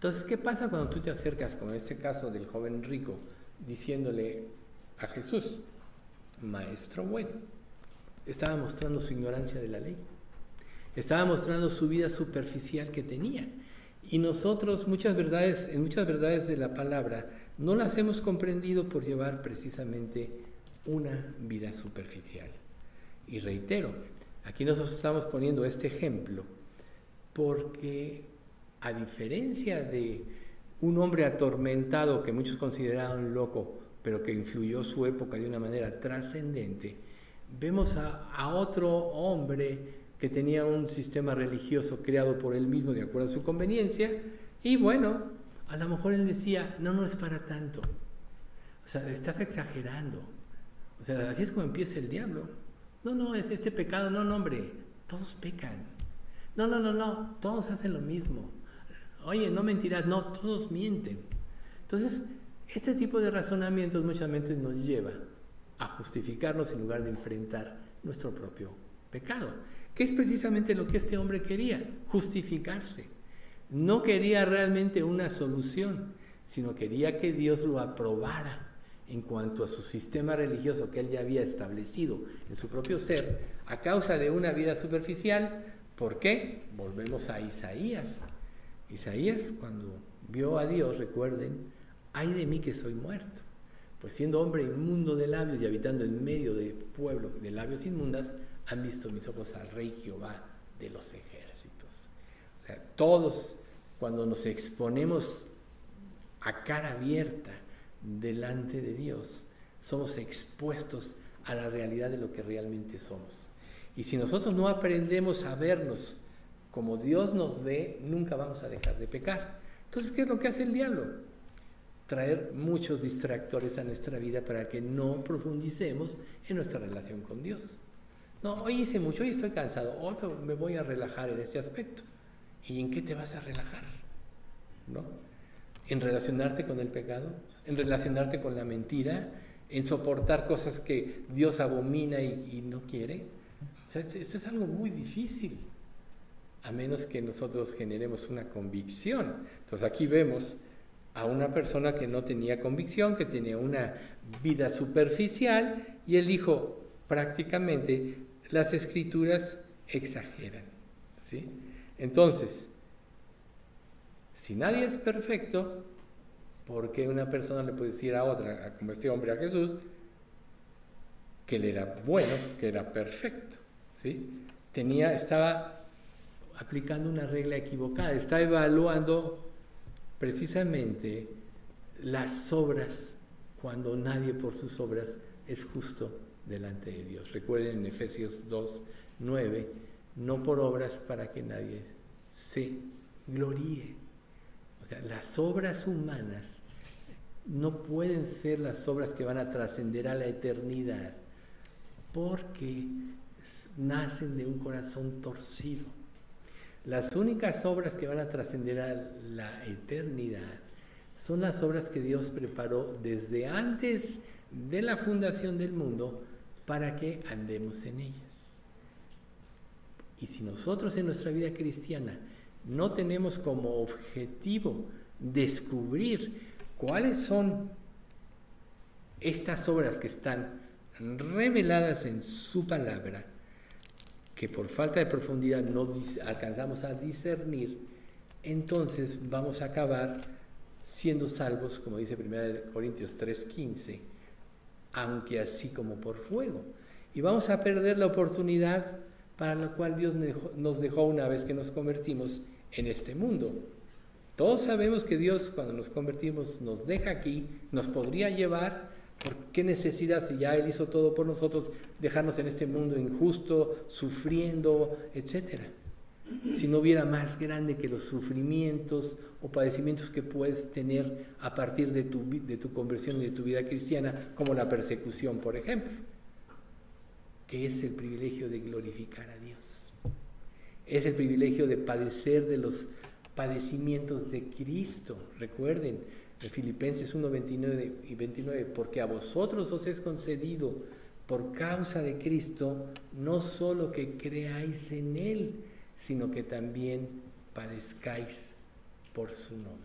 Speaker 2: Entonces, ¿qué pasa cuando tú te acercas, como en este caso del joven rico, diciéndole a Jesús, maestro bueno? estaba mostrando su ignorancia de la ley. Estaba mostrando su vida superficial que tenía. Y nosotros muchas verdades, en muchas verdades de la palabra, no las hemos comprendido por llevar precisamente una vida superficial. Y reitero, aquí nosotros estamos poniendo este ejemplo porque a diferencia de un hombre atormentado que muchos consideraban loco, pero que influyó su época de una manera trascendente, vemos a, otro hombre que tenía un sistema religioso creado por él mismo de acuerdo a su conveniencia, y bueno, a lo mejor él decía, no, no es para tanto. O sea, estás exagerando. O sea, así es como empieza el diablo. No, no, es este pecado, no, no, hombre, todos pecan. No, no, no, no, todos hacen lo mismo. Oye, no mentirás, no, todos mienten. Entonces, este tipo de razonamientos muchas veces nos lleva a justificarnos en lugar de enfrentar nuestro propio pecado, que es precisamente lo que este hombre quería, justificarse. No quería realmente una solución, sino quería que Dios lo aprobara en cuanto a su sistema religioso que él ya había establecido en su propio ser, a causa de una vida superficial. ¿Por qué? Volvemos a Isaías. Isaías cuando vio a Dios, recuerden, ay de mí que soy muerto. Pues siendo hombre inmundo de labios y habitando en medio de pueblo de labios inmundas, han visto mis ojos al Rey Jehová de los ejércitos. Todos cuando nos exponemos a cara abierta delante de Dios, somos expuestos a la realidad de lo que realmente somos. Y si nosotros no aprendemos a vernos como Dios nos ve, nunca vamos a dejar de pecar. Entonces, ¿qué es lo que hace el diablo? traer muchos distractores a nuestra vida para que no profundicemos en nuestra relación con Dios. No, hoy hice mucho, hoy estoy cansado, hoy me voy a relajar en este aspecto. ¿Y en qué te vas a relajar? ¿No? ¿En relacionarte con el pecado? ¿En relacionarte con la mentira? ¿En soportar cosas que Dios abomina y, y no quiere? O sea, esto es algo muy difícil, a menos que nosotros generemos una convicción. Entonces aquí vemos a una persona que no tenía convicción, que tenía una vida superficial, y él dijo prácticamente, las escrituras exageran. ¿sí? Entonces, si nadie es perfecto, ¿por qué una persona le puede decir a otra, como este hombre a Jesús, que él era bueno, que era perfecto? ¿sí? Tenía, estaba aplicando una regla equivocada, está evaluando precisamente las obras cuando nadie por sus obras es justo delante de Dios. Recuerden en Efesios 2, 9, no por obras para que nadie se gloríe. O sea, las obras humanas no pueden ser las obras que van a trascender a la eternidad porque nacen de un corazón torcido. Las únicas obras que van a trascender a la eternidad son las obras que Dios preparó desde antes de la fundación del mundo para que andemos en ellas. Y si nosotros en nuestra vida cristiana no tenemos como objetivo descubrir cuáles son estas obras que están reveladas en su palabra, que por falta de profundidad no alcanzamos a discernir, entonces vamos a acabar siendo salvos, como dice 1 Corintios 3:15, aunque así como por fuego. Y vamos a perder la oportunidad para la cual Dios nos dejó una vez que nos convertimos en este mundo. Todos sabemos que Dios cuando nos convertimos nos deja aquí, nos podría llevar ¿Por qué necesidad, si ya Él hizo todo por nosotros, dejarnos en este mundo injusto, sufriendo, etcétera? Si no hubiera más grande que los sufrimientos o padecimientos que puedes tener a partir de tu, de tu conversión y de tu vida cristiana, como la persecución, por ejemplo, que es el privilegio de glorificar a Dios. Es el privilegio de padecer de los padecimientos de Cristo. Recuerden, en Filipenses 1, 29 y 29, porque a vosotros os es concedido por causa de Cristo, no solo que creáis en Él, sino que también padezcáis por su nombre.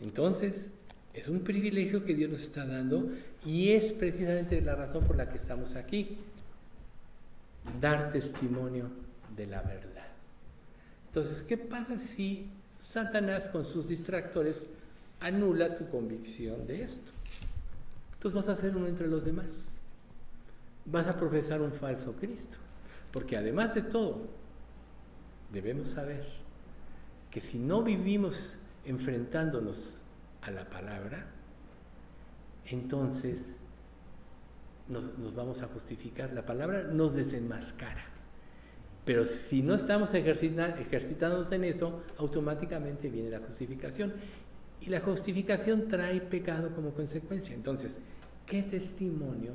Speaker 2: Entonces, es un privilegio que Dios nos está dando y es precisamente la razón por la que estamos aquí, dar testimonio de la verdad. Entonces, ¿qué pasa si Satanás con sus distractores anula tu convicción de esto. Entonces vas a ser uno entre los demás. Vas a profesar un falso Cristo. Porque además de todo, debemos saber que si no vivimos enfrentándonos a la palabra, entonces nos, vamos a justificar. La palabra nos desenmascara. Pero si no estamos ejercitándonos en eso, automáticamente viene la justificación. Y la justificación trae pecado como consecuencia. Entonces, ¿qué testimonio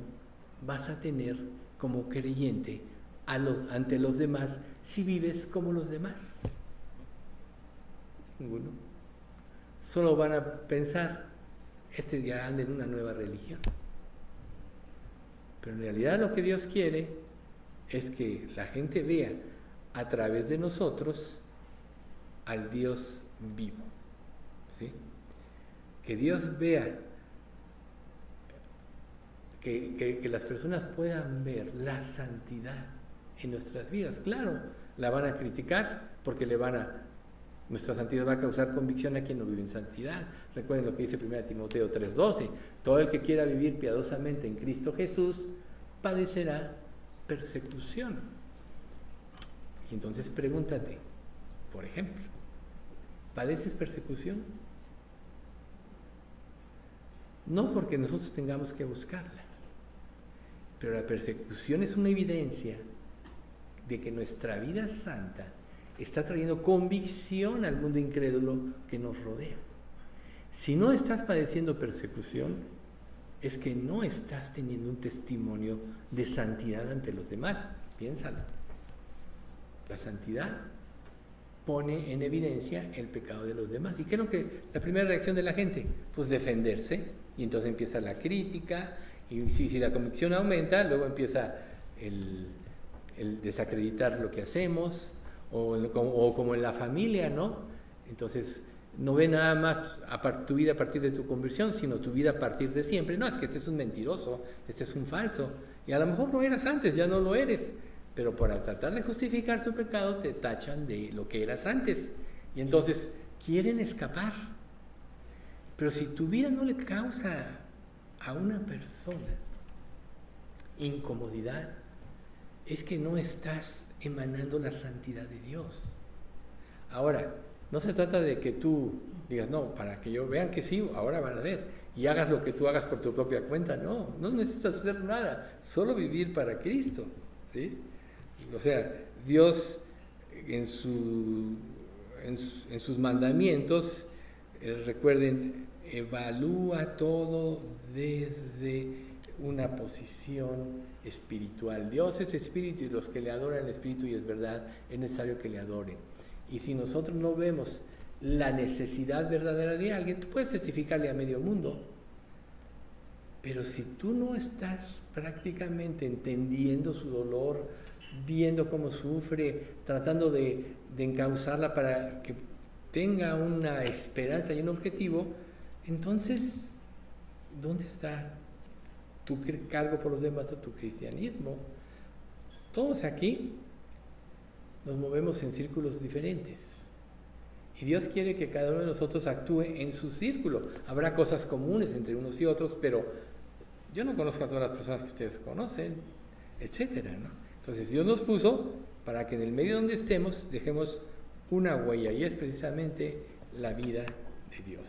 Speaker 2: vas a tener como creyente ante los demás si vives como los demás? Ninguno. Solo van a pensar, este día anda en una nueva religión. Pero en realidad lo que Dios quiere es que la gente vea a través de nosotros al Dios vivo. ¿sí? Que Dios vea, que, que, las personas puedan ver la santidad en nuestras vidas. Claro, la van a criticar porque le van a... Nuestra santidad va a causar convicción a quien no vive en santidad. Recuerden lo que dice 1 Timoteo 3:12. Todo el que quiera vivir piadosamente en Cristo Jesús padecerá persecución. Y entonces pregúntate, por ejemplo, ¿padeces persecución? No porque nosotros tengamos que buscarla, pero la persecución es una evidencia de que nuestra vida santa está trayendo convicción al mundo incrédulo que nos rodea. Si no estás padeciendo persecución, es que no estás teniendo un testimonio de santidad ante los demás. Piénsalo. La santidad pone en evidencia el pecado de los demás. ¿Y qué es lo que la primera reacción de la gente? Pues defenderse. Y entonces empieza la crítica. Y si, si la convicción aumenta, luego empieza el, desacreditar lo que hacemos, o, o, como en la familia, ¿no? Entonces, no ve nada más tu vida a partir de tu conversión, sino tu vida a partir de siempre. No, es que este es un mentiroso, este es un falso. Y a lo mejor no eras antes, ya no lo eres. Pero para tratar de justificar su pecado te tachan de lo que eras antes. Y entonces quieren escapar. Pero si tu vida no le causa a una persona incomodidad, es que no estás emanando la santidad de Dios. Ahora, no se trata de que tú digas, no, para que yo vean que sí, ahora van a ver, y hagas lo que tú hagas por tu propia cuenta. No, no necesitas hacer nada, solo vivir para Cristo. ¿sí? O sea, Dios en, su, en, sus mandamientos, eh, recuerden, evalúa todo desde una posición espiritual. Dios es espíritu y los que le adoran el espíritu y es verdad, es necesario que le adoren. Y si nosotros no vemos la necesidad verdadera de alguien, tú puedes testificarle a medio mundo. Pero si tú no estás prácticamente entendiendo su dolor, viendo cómo sufre, tratando de, de encauzarla para que tenga una esperanza y un objetivo, entonces, ¿dónde está tu cargo por los demás o tu cristianismo? Todos aquí nos movemos en círculos diferentes. Y Dios quiere que cada uno de nosotros actúe en su círculo. Habrá cosas comunes entre unos y otros, pero yo no conozco a todas las personas que ustedes conocen, etcétera, Entonces Dios nos puso para que en el medio donde estemos dejemos una huella y es precisamente la vida de Dios.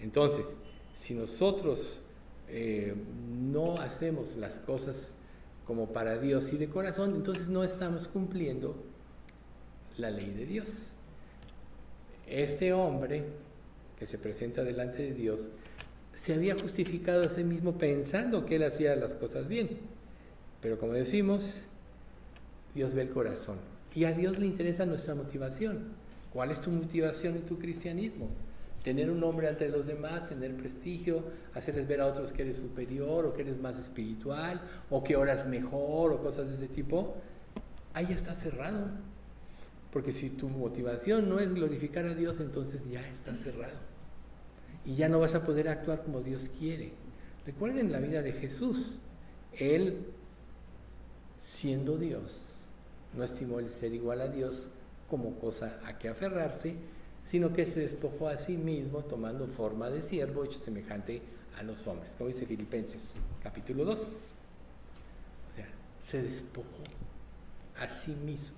Speaker 2: Entonces, si nosotros eh, no hacemos las cosas como para Dios y de corazón, entonces no estamos cumpliendo la ley de Dios. Este hombre que se presenta delante de Dios se había justificado a sí mismo pensando que él hacía las cosas bien. Pero como decimos, Dios ve el corazón. Y a Dios le interesa nuestra motivación. ¿Cuál es tu motivación en tu cristianismo? Tener un nombre ante los demás, tener prestigio, hacerles ver a otros que eres superior o que eres más espiritual o que oras mejor o cosas de ese tipo. Ahí está cerrado. Porque si tu motivación no es glorificar a Dios, entonces ya está cerrado. Y ya no vas a poder actuar como Dios quiere. Recuerden la vida de Jesús. Él, siendo Dios, no estimó el ser igual a Dios como cosa a que aferrarse, sino que se despojó a sí mismo tomando forma de siervo hecho semejante a los hombres, como dice Filipenses capítulo 2. O sea, se despojó a sí mismo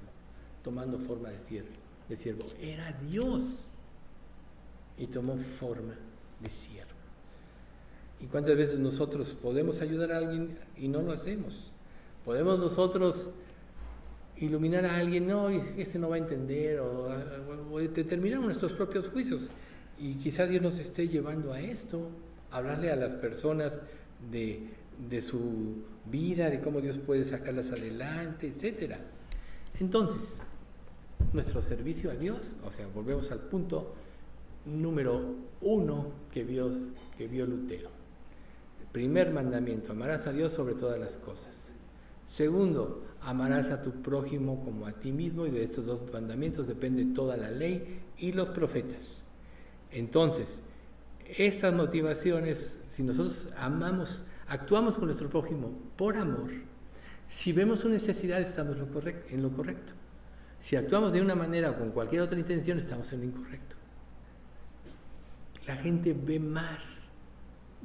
Speaker 2: tomando forma de siervo, de siervo. Era Dios y tomó forma de siervo. ¿Y cuántas veces nosotros podemos ayudar a alguien y no lo hacemos? Podemos nosotros iluminar a alguien, no, ese no va a entender, o, determinar nuestros propios juicios. Y quizás Dios nos esté llevando a esto, hablarle a las personas de, de su vida, de cómo Dios puede sacarlas adelante, etc. Entonces, nuestro servicio a Dios, o sea, volvemos al punto número uno que vio, que vio Lutero. El primer mandamiento, amarás a Dios sobre todas las cosas. Segundo, amarás a tu prójimo como a ti mismo y de estos dos mandamientos depende toda la ley y los profetas. Entonces, estas motivaciones, si nosotros amamos, actuamos con nuestro prójimo por amor, si vemos una necesidad estamos en lo correcto. Si actuamos de una manera o con cualquier otra intención, estamos en lo incorrecto. La gente ve más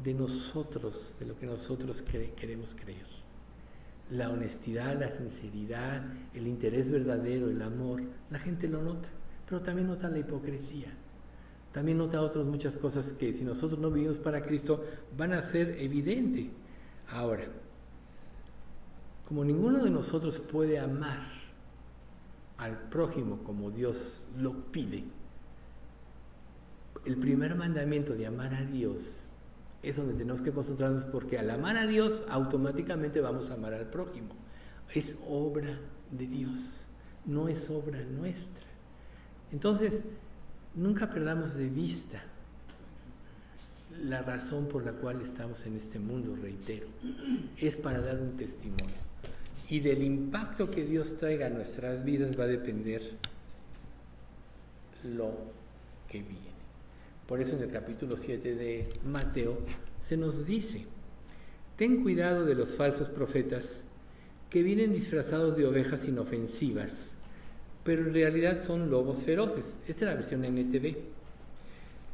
Speaker 2: de nosotros, de lo que nosotros queremos creer. La honestidad, la sinceridad, el interés verdadero, el amor, la gente lo nota, pero también nota la hipocresía. También nota otras muchas cosas que si nosotros no vivimos para Cristo van a ser evidente. Ahora, como ninguno de nosotros puede amar al prójimo como Dios lo pide, el primer mandamiento de amar a Dios es donde tenemos que concentrarnos porque al amar a Dios automáticamente vamos a amar al prójimo. Es obra de Dios, no es obra nuestra. Entonces, nunca perdamos de vista la razón por la cual estamos en este mundo, reitero, es para dar un testimonio. Y del impacto que Dios traiga a nuestras vidas va a depender lo que viene. Por eso en el capítulo 7 de Mateo se nos dice, ten cuidado de los falsos profetas que vienen disfrazados de ovejas inofensivas, pero en realidad son lobos feroces. Esta es la versión NTV.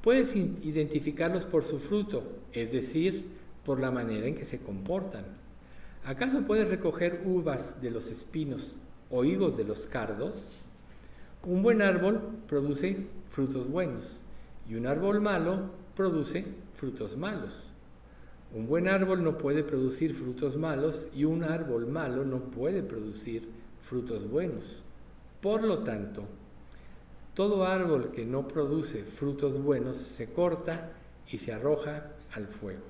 Speaker 2: Puedes identificarlos por su fruto, es decir, por la manera en que se comportan. ¿Acaso puedes recoger uvas de los espinos o higos de los cardos? Un buen árbol produce frutos buenos y un árbol malo produce frutos malos. Un buen árbol no puede producir frutos malos y un árbol malo no puede producir frutos buenos. Por lo tanto, todo árbol que no produce frutos buenos se corta y se arroja al fuego.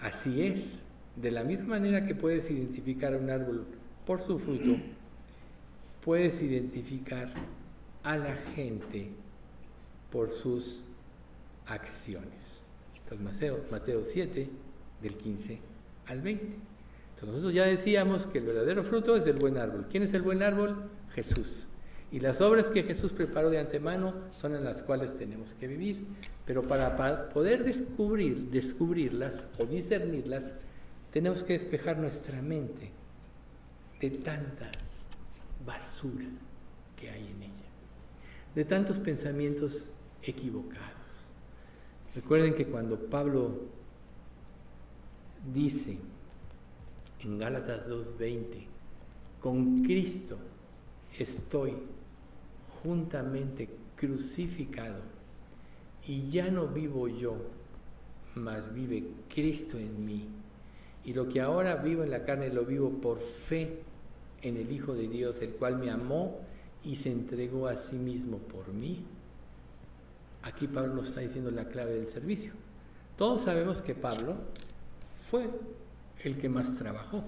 Speaker 2: Así es, de la misma manera que puedes identificar a un árbol por su fruto, puedes identificar a la gente por sus acciones. Entonces Mateo, Mateo 7, del 15 al 20. Entonces nosotros ya decíamos que el verdadero fruto es del buen árbol. ¿Quién es el buen árbol? Jesús. Y las obras que Jesús preparó de antemano son en las cuales tenemos que vivir. Pero para, poder descubrir, descubrirlas o discernirlas, tenemos que despejar nuestra mente de tanta basura que hay en ella, de tantos pensamientos equivocados. Recuerden que cuando Pablo dice en Gálatas 2.20, con Cristo estoy juntamente crucificado y ya no vivo yo, mas vive Cristo en mí. Y lo que ahora vivo en la carne lo vivo por fe en el Hijo de Dios, el cual me amó y se entregó a sí mismo por mí. Aquí Pablo nos está diciendo la clave del servicio. Todos sabemos que Pablo fue el que más trabajó.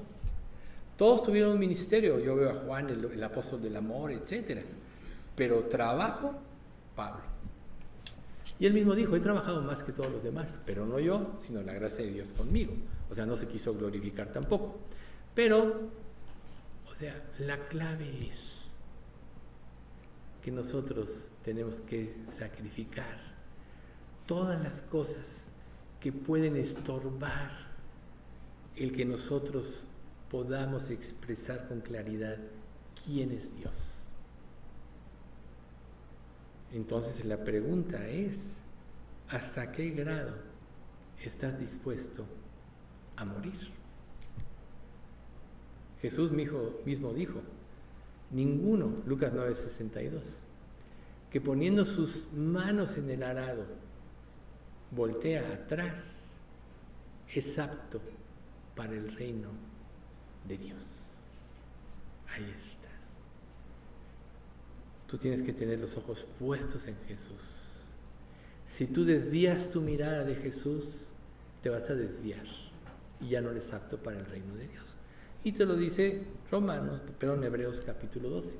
Speaker 2: Todos tuvieron un ministerio. Yo veo a Juan, el, apóstol del amor, etc. Pero trabajo, Pablo. Y él mismo dijo, he trabajado más que todos los demás, pero no yo, sino la gracia de Dios conmigo. O sea, no se quiso glorificar tampoco. Pero, o sea, la clave es que nosotros tenemos que sacrificar todas las cosas que pueden estorbar el que nosotros podamos expresar con claridad quién es Dios. Entonces la pregunta es, ¿hasta qué grado estás dispuesto a morir? Jesús mismo dijo, ninguno, Lucas 9:62, que poniendo sus manos en el arado, voltea atrás, es apto para el reino de Dios. Ahí está. Tú tienes que tener los ojos puestos en Jesús. Si tú desvías tu mirada de Jesús, te vas a desviar y ya no eres apto para el reino de Dios. Y te lo dice Romanos, pero en Hebreos capítulo 12.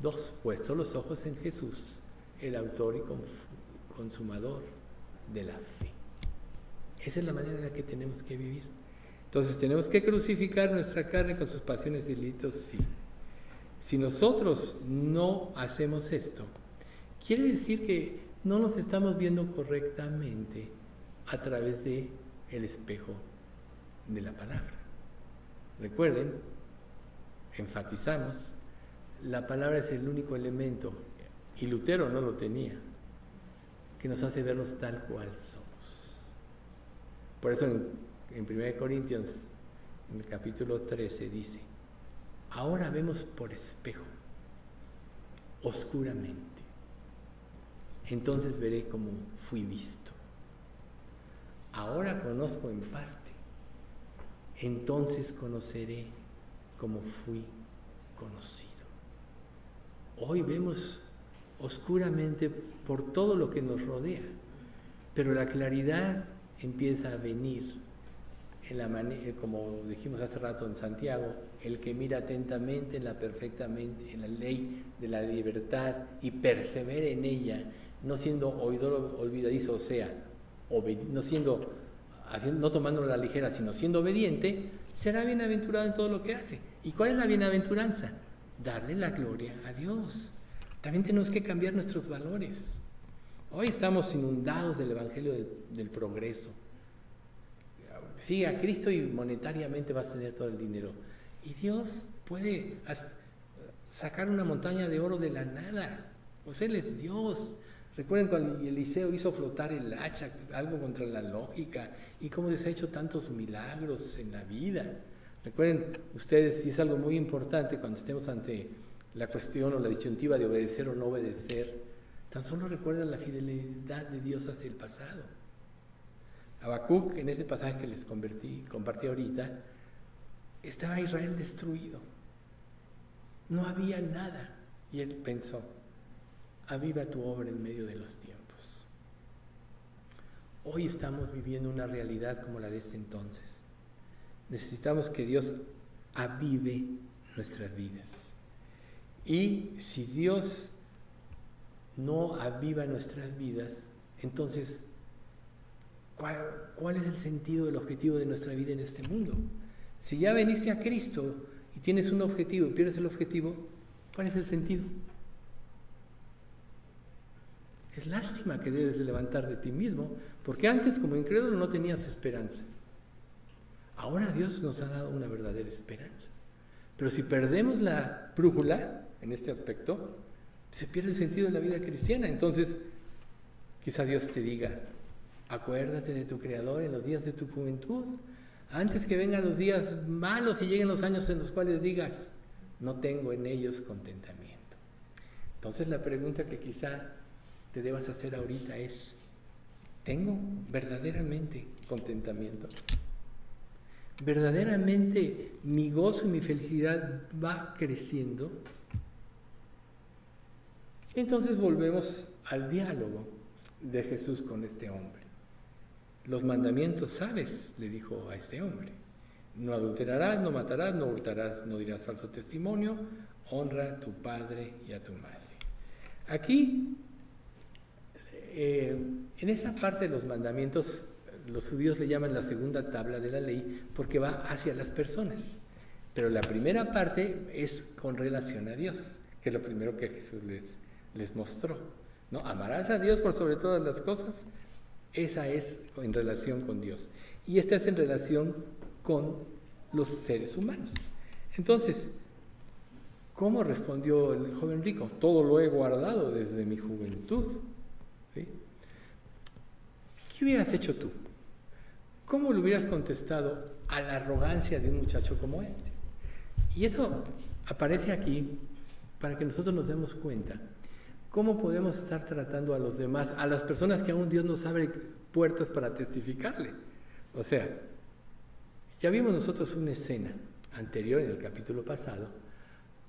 Speaker 2: Dos, puestos los ojos en Jesús, el autor y consumador de la fe. Esa es la manera en la que tenemos que vivir. Entonces, ¿tenemos que crucificar nuestra carne con sus pasiones y delitos? Sí. Si nosotros no hacemos esto, quiere decir que no nos estamos viendo correctamente a través de el espejo de la palabra. Recuerden, enfatizamos, la palabra es el único elemento, y Lutero no lo tenía, que nos hace vernos tal cual somos. Por eso en en 1 Corintios, en el capítulo 13, dice, ahora vemos por espejo, oscuramente. Entonces veré cómo fui visto. Ahora conozco en parte. Entonces conoceré cómo fui conocido. Hoy vemos oscuramente por todo lo que nos rodea, pero la claridad empieza a venir en la eh, como dijimos hace rato en Santiago, el que mira atentamente en la perfectamente en la ley de la libertad y persevera en ella, no siendo oidor olvidadizo, o sea, no siendo no tomando la ligera, sino siendo obediente, será bienaventurado en todo lo que hace. ¿Y cuál es la bienaventuranza? Darle la gloria a Dios. También tenemos que cambiar nuestros valores. Hoy estamos inundados del Evangelio del, progreso. Sigue a Cristo y monetariamente vas a tener todo el dinero. Y Dios puede sacar una montaña de oro de la nada. Sea, Él es Dios. Recuerden cuando Eliseo hizo flotar el hacha, algo contra la lógica, y cómo Dios ha hecho tantos milagros en la vida. Recuerden ustedes, y es algo muy importante cuando estemos ante la cuestión o la disyuntiva de obedecer o no obedecer, tan solo recuerden la fidelidad de Dios hacia el pasado. Habacuc, en ese pasaje que les convertí, compartí ahorita, estaba Israel destruido. No había nada. Y él pensó, aviva tu obra en medio de los tiempos. Hoy estamos viviendo una realidad como la de este entonces. Necesitamos que Dios avive nuestras vidas. Y si Dios no aviva nuestras vidas, entonces, ¿cuál, ¿cuál, es el sentido, el objetivo de nuestra vida en este mundo? Si ya veniste a Cristo y tienes un objetivo y pierdes el objetivo, ¿cuál es el sentido? Es lástima que debes de levantar de ti mismo, porque antes como incrédulo no tenías esperanza. Ahora Dios nos ha dado una verdadera esperanza. Pero si perdemos la brújula en este aspecto, se pierde el sentido de la vida cristiana. Entonces, quizá Dios te diga, acuérdate de tu Creador en los días de tu juventud, antes que vengan los días malos y lleguen los años en los cuales digas, no tengo en ellos contentamiento. Entonces la pregunta que quizá te debas hacer ahorita es, ¿tengo verdaderamente contentamiento? ¿Verdaderamente mi gozo y mi felicidad va creciendo? Entonces volvemos al diálogo de Jesús con este hombre. Los mandamientos sabes, le dijo a este hombre. No adulterarás, no matarás, no hurtarás, no dirás falso testimonio, honra a tu padre y a tu madre. Aquí eh, en esa parte de los mandamientos, los judíos le llaman la segunda tabla de la ley porque va hacia las personas. Pero la primera parte es con relación a Dios, que es lo primero que Jesús les, mostró. ¿no? Amarás a Dios por sobre todas las cosas. Esa es en relación con Dios. Y esta es en relación con los seres humanos. Entonces, ¿cómo respondió el joven rico? Todo lo he guardado desde mi juventud. ¿Qué hubieras hecho tú? ¿Cómo le hubieras contestado a la arrogancia de un muchacho como este? Y eso aparece aquí para que nosotros nos demos cuenta cómo podemos estar tratando a los demás, a las personas que aún Dios nos abre puertas para testificarle. O sea, ya vimos nosotros una escena anterior en el capítulo pasado,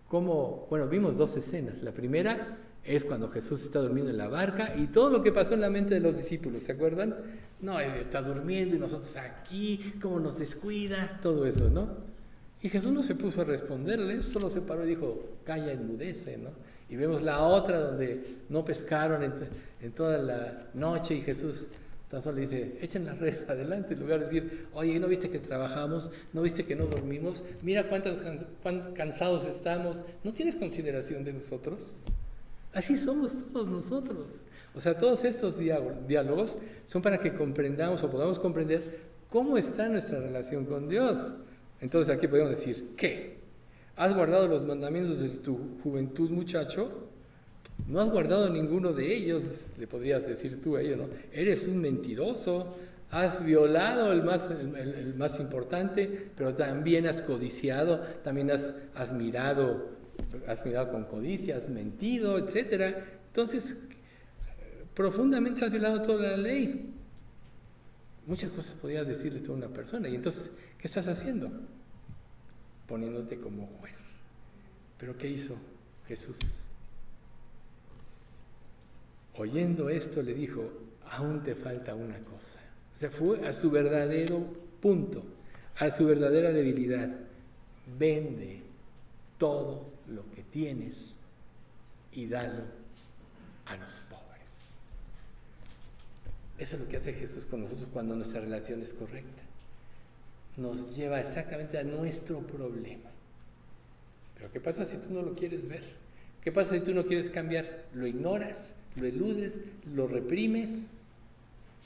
Speaker 2: como, bueno, vimos dos escenas. La primera es cuando Jesús está durmiendo en la barca y todo lo que pasó en la mente de los discípulos, ¿se acuerdan? No, él está durmiendo y nosotros aquí, cómo nos descuida, todo eso, ¿no? Y Jesús no se puso a responderles, solo se paró y dijo, calla, enmudece, ¿no? Y vemos la otra donde no pescaron en, toda la noche y Jesús tan solo dice, echen la red adelante, en lugar de decir, oye, ¿no viste que trabajamos? ¿No viste que no dormimos? Mira cuántos, cuán cansados estamos. ¿No tienes consideración de nosotros? Así somos todos nosotros. O sea, todos estos diálogos son para que comprendamos o podamos comprender cómo está nuestra relación con Dios. Entonces aquí podemos decir, ¿qué? ¿Has guardado los mandamientos de tu juventud, muchacho? No has guardado ninguno de ellos, le podrías decir tú a ellos, ¿no? Eres un mentiroso, has violado el más, el, más importante, pero también has codiciado, también has, has mirado has mirado con codicia, has mentido, etc. Entonces, profundamente has violado toda la ley. Muchas cosas podías decirle a una persona. Y entonces, ¿qué estás haciendo? Poniéndote como juez. Pero ¿qué hizo Jesús? Oyendo esto le dijo, aún te falta una cosa. O sea, fue a su verdadero punto, a su verdadera debilidad. Vende todo tienes y dalo a los pobres. Eso es lo que hace Jesús con nosotros cuando nuestra relación es correcta. nos lleva exactamente a nuestro problema. Pero ¿qué pasa si tú no lo quieres ver? ¿Qué pasa si tú no quieres cambiar? Lo ignoras, lo eludes, lo reprimes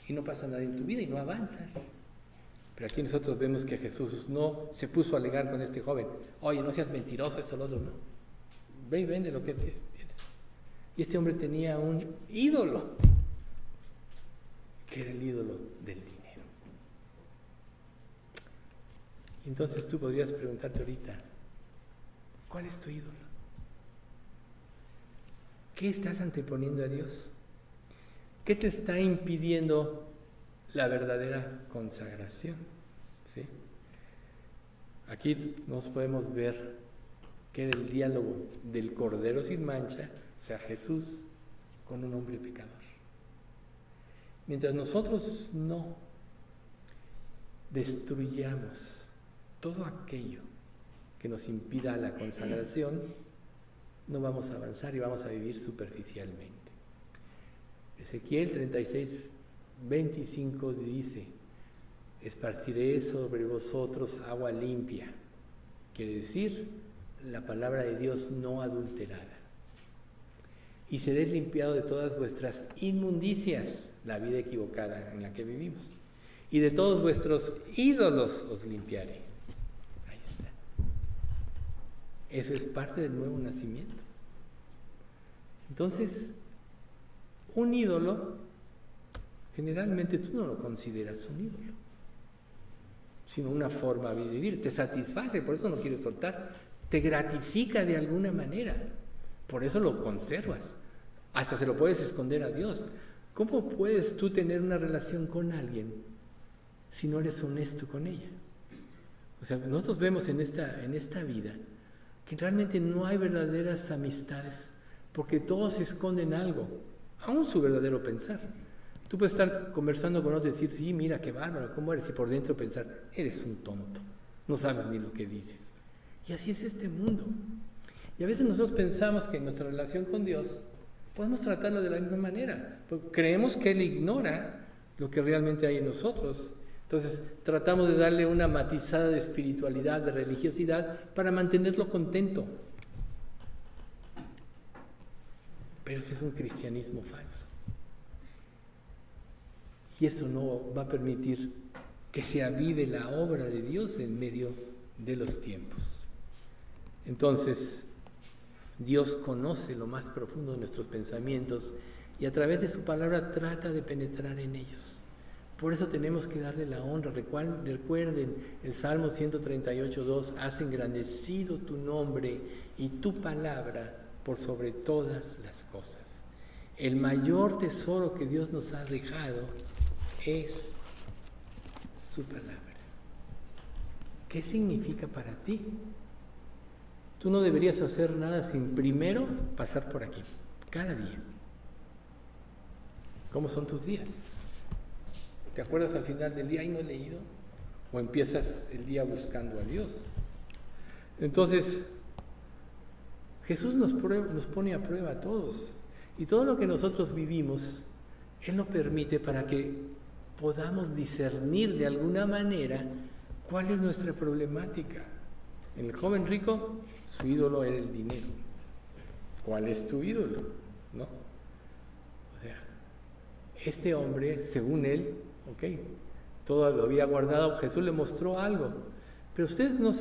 Speaker 2: y no pasa nada en tu vida y no avanzas. Pero aquí nosotros vemos que Jesús no se puso a alegar con este joven. Oye, no seas mentiroso, esto, lo otro, no. Ve y vende lo que tienes. Y este hombre tenía un ídolo, que era el ídolo del dinero. Entonces tú podrías preguntarte ahorita, ¿cuál es tu ídolo? ¿Qué estás anteponiendo a Dios? ¿Qué te está impidiendo la verdadera consagración. ¿sí? Aquí nos podemos ver que el diálogo del Cordero sin mancha sea Jesús con un hombre pecador. Mientras nosotros no destruyamos todo aquello que nos impida la consagración, no vamos a avanzar y vamos a vivir superficialmente. Ezequiel 36, 25 dice, esparciré sobre vosotros agua limpia. Quiere decir, la palabra de Dios no adulterada. Y seréis limpiado de todas vuestras inmundicias, la vida equivocada en la que vivimos. Y de todos vuestros ídolos os limpiaré. Ahí está. Eso es parte del nuevo nacimiento. Entonces, un ídolo generalmente tú no lo consideras un ídolo, sino una forma de vivir. Te satisface, por eso no quieres soltar. Te gratifica de alguna manera, por eso lo conservas. Hasta se lo puedes esconder a Dios. ¿Cómo puedes tú tener una relación con alguien si no eres honesto con ella? O sea, nosotros vemos en esta, en esta vida que realmente no hay verdaderas amistades, porque todos esconden algo, aún su verdadero pensar. Tú puedes estar conversando con otro y decir, sí, mira, qué bárbaro, ¿cómo eres? Y por dentro pensar, eres un tonto, no sabes ni lo que dices. Y así es este mundo. Y a veces nosotros pensamos que en nuestra relación con Dios podemos tratarlo de la misma manera, porque creemos que Él ignora lo que realmente hay en nosotros. Entonces tratamos de darle una matizada de espiritualidad, de religiosidad, para mantenerlo contento. Pero ese es un cristianismo falso. Y eso no va a permitir que se avive la obra de Dios en medio de los tiempos. Entonces, Dios conoce lo más profundo de nuestros pensamientos y a través de su palabra trata de penetrar en ellos. Por eso tenemos que darle la honra. Recuerden el Salmo 138, 2, has engrandecido tu nombre y tu palabra por sobre todas las cosas. El mayor tesoro que Dios nos ha dejado es su palabra. ¿Qué significa para ti? Tú no deberías hacer nada sin primero pasar por aquí, cada día. ¿Cómo son tus días? ¿Te acuerdas al final del día y no he leído? ¿O empiezas el día buscando a Dios? Entonces, Jesús nos, nos pone a prueba a todos. Y todo lo que nosotros vivimos, Él lo permite para que podamos discernir de alguna manera cuál es nuestra problemática. En el joven rico, su ídolo era el dinero. ¿Cuál es tu ídolo? ¿No? O sea, este hombre, según él, ok, todo lo había guardado, Jesús le mostró algo. Pero ustedes no,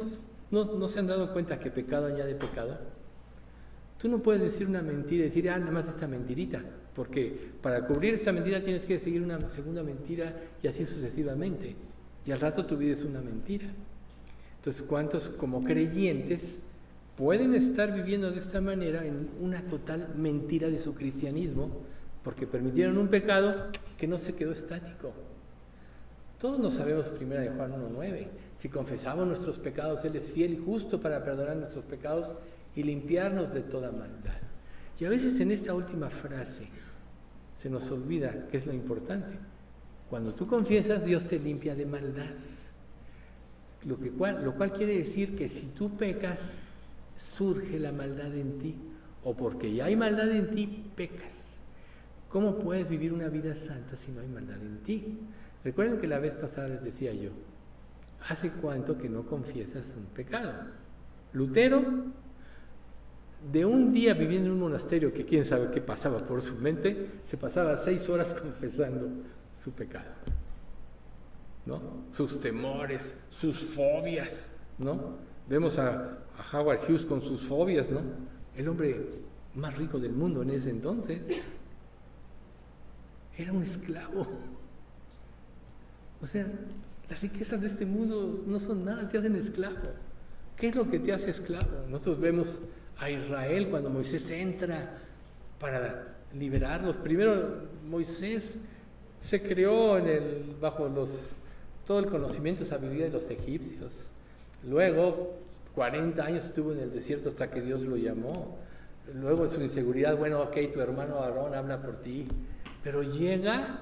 Speaker 2: no se han dado cuenta que pecado añade pecado. Tú no puedes decir una mentira y decir, ah, nada más esta mentirita, porque para cubrir esta mentira tienes que seguir una segunda mentira y así sucesivamente. Y al rato tu vida es una mentira. Entonces, ¿cuántos como creyentes pueden estar viviendo de esta manera en una total mentira de su cristianismo porque permitieron un pecado que no se quedó estático? Todos nos sabemos primera de Juan 1.9. Si confesamos nuestros pecados, Él es fiel y justo para perdonar nuestros pecados y limpiarnos de toda maldad. Y a veces en esta última frase se nos olvida que es lo importante. Cuando tú confiesas, Dios te limpia de maldad. Lo, que lo cual quiere decir que si tú pecas, surge la maldad en ti. O porque ya hay maldad en ti, pecas. ¿Cómo puedes vivir una vida santa si no hay maldad en ti? Recuerden que la vez pasada les decía yo, ¿hace cuánto que no confiesas un pecado? Lutero, de un día viviendo en un monasterio que quién sabe qué pasaba por su mente, se pasaba seis horas confesando su pecado. ¿No? Sus temores, sus fobias, ¿no? Vemos a, a Howard Hughes con sus fobias, ¿no? El hombre más rico del mundo en ese entonces. Era un esclavo. O sea, las riquezas de este mundo no son nada, te hacen esclavo. ¿Qué es lo que te hace esclavo? Nosotros vemos a Israel cuando Moisés entra para liberarlos. Primero Moisés se creó en el, bajo los, todo el conocimiento y sabiduría de los egipcios. Luego, 40 años estuvo en el desierto hasta que Dios lo llamó. Luego en su inseguridad, bueno, ok, tu hermano Aarón habla por ti. Pero llega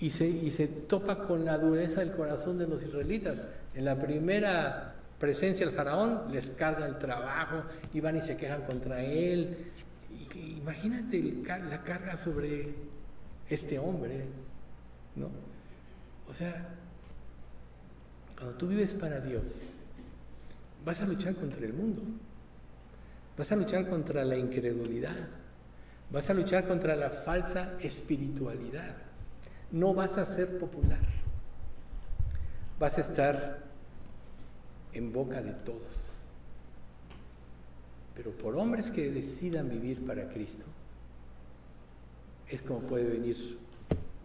Speaker 2: y se, y se topa con la dureza del corazón de los israelitas. En la primera presencia del faraón les carga el trabajo y van y se quejan contra él. imagínate la carga sobre este hombre, ¿no? O sea, cuando tú vives para Dios, vas a luchar contra el mundo, vas a luchar contra la incredulidad, vas a luchar contra la falsa espiritualidad, no vas a ser popular, vas a estar en boca de todos. Pero por hombres que decidan vivir para Cristo, es como puede venir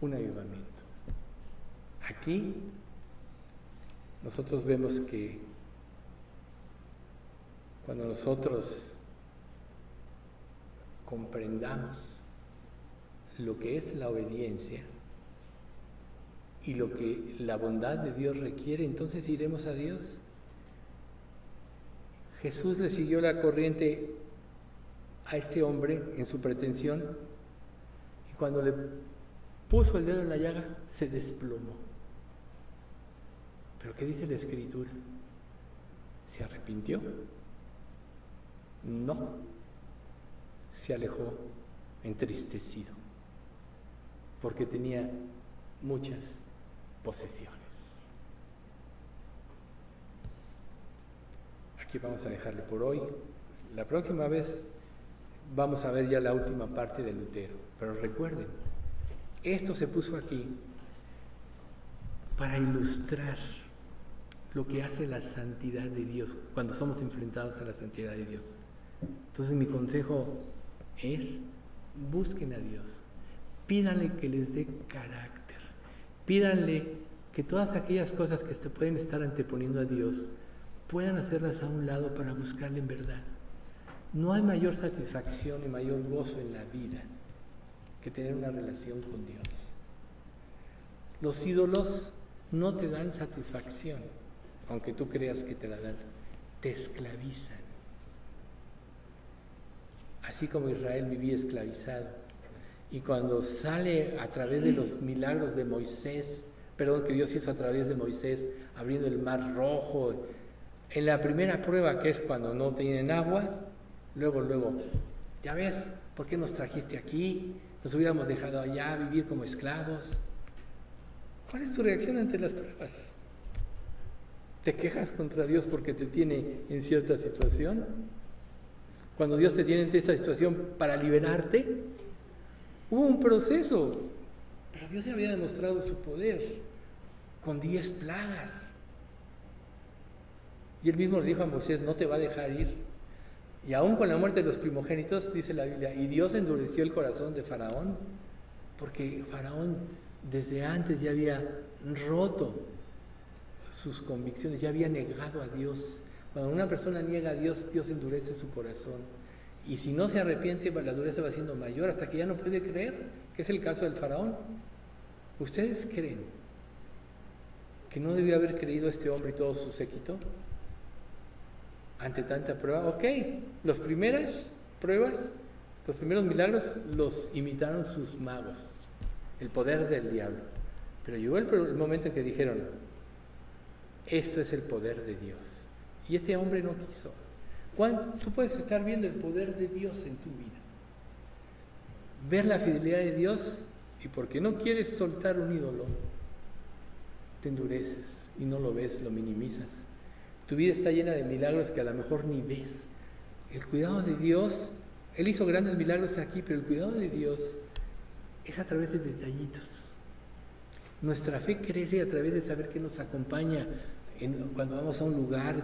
Speaker 2: un avivamiento. Aquí nosotros vemos que cuando nosotros comprendamos lo que es la obediencia y lo que la bondad de Dios requiere, entonces iremos a Dios. Jesús le siguió la corriente a este hombre en su pretensión y cuando le puso el dedo en la llaga se desplomó. Pero ¿qué dice la escritura? ¿Se arrepintió? No. Se alejó entristecido porque tenía muchas posesiones. Aquí vamos a dejarle por hoy. La próxima vez vamos a ver ya la última parte del Lutero. Pero recuerden, esto se puso aquí para ilustrar lo que hace la santidad de Dios cuando somos enfrentados a la santidad de Dios. Entonces mi consejo es, busquen a Dios, pídanle que les dé carácter, pídanle que todas aquellas cosas que se pueden estar anteponiendo a Dios puedan hacerlas a un lado para buscarle en verdad. No hay mayor satisfacción y mayor gozo en la vida que tener una relación con Dios. Los ídolos no te dan satisfacción, aunque tú creas que te la dan, te esclavizan. Así como Israel vivía esclavizado. Y cuando sale a través de los milagros de Moisés, perdón, que Dios hizo a través de Moisés, abriendo el mar rojo, en la primera prueba que es cuando no tienen agua, luego, luego, ya ves, ¿por qué nos trajiste aquí? Nos hubiéramos dejado allá vivir como esclavos. ¿Cuál es tu reacción ante las pruebas? ¿Te quejas contra Dios porque te tiene en cierta situación? Cuando Dios te tiene en esa situación para liberarte, hubo un proceso, pero Dios ya había demostrado su poder con diez plagas. Y él mismo le dijo a Moisés, no te va a dejar ir. Y aún con la muerte de los primogénitos, dice la Biblia, y Dios endureció el corazón de Faraón, porque Faraón desde antes ya había roto sus convicciones, ya había negado a Dios. Cuando una persona niega a Dios, Dios endurece su corazón. Y si no se arrepiente, pues la dureza va siendo mayor hasta que ya no puede creer, que es el caso del faraón. ¿Ustedes creen que no debió haber creído este hombre y todo su séquito? Ante tanta prueba, ok, las primeras pruebas, los primeros milagros los imitaron sus magos, el poder del diablo. Pero llegó el, momento en que dijeron, esto es el poder de Dios. Y este hombre no quiso. Tú puedes estar viendo el poder de Dios en tu vida. Ver la fidelidad de Dios y porque no quieres soltar un ídolo, te endureces y no lo ves, lo minimizas. Tu vida está llena de milagros que a lo mejor ni ves. El cuidado de Dios, Él hizo grandes milagros aquí, pero el cuidado de Dios es a través de detallitos. Nuestra fe crece a través de saber que nos acompaña cuando vamos a un lugar,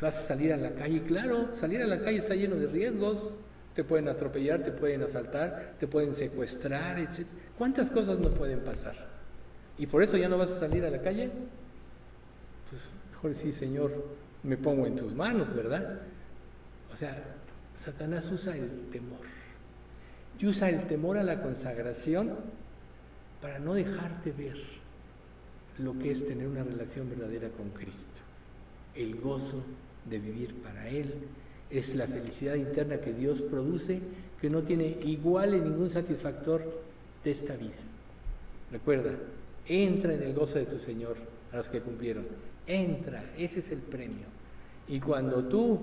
Speaker 2: vas a salir a la calle. Claro, salir a la calle está lleno de riesgos. Te pueden atropellar, te pueden asaltar, te pueden secuestrar, etc. ¿Cuántas cosas no pueden pasar? ¿Y por eso ya no vas a salir a la calle? Pues mejor sí, Señor, me pongo en tus manos, ¿verdad? O sea, Satanás usa el temor. Y usa el temor a la consagración para no dejarte ver lo que es tener una relación verdadera con Cristo. El gozo de vivir para Él es la felicidad interna que Dios produce que no tiene igual en ningún satisfactor de esta vida. Recuerda, entra en el gozo de tu Señor a los que cumplieron. Entra, ese es el premio. Y cuando tú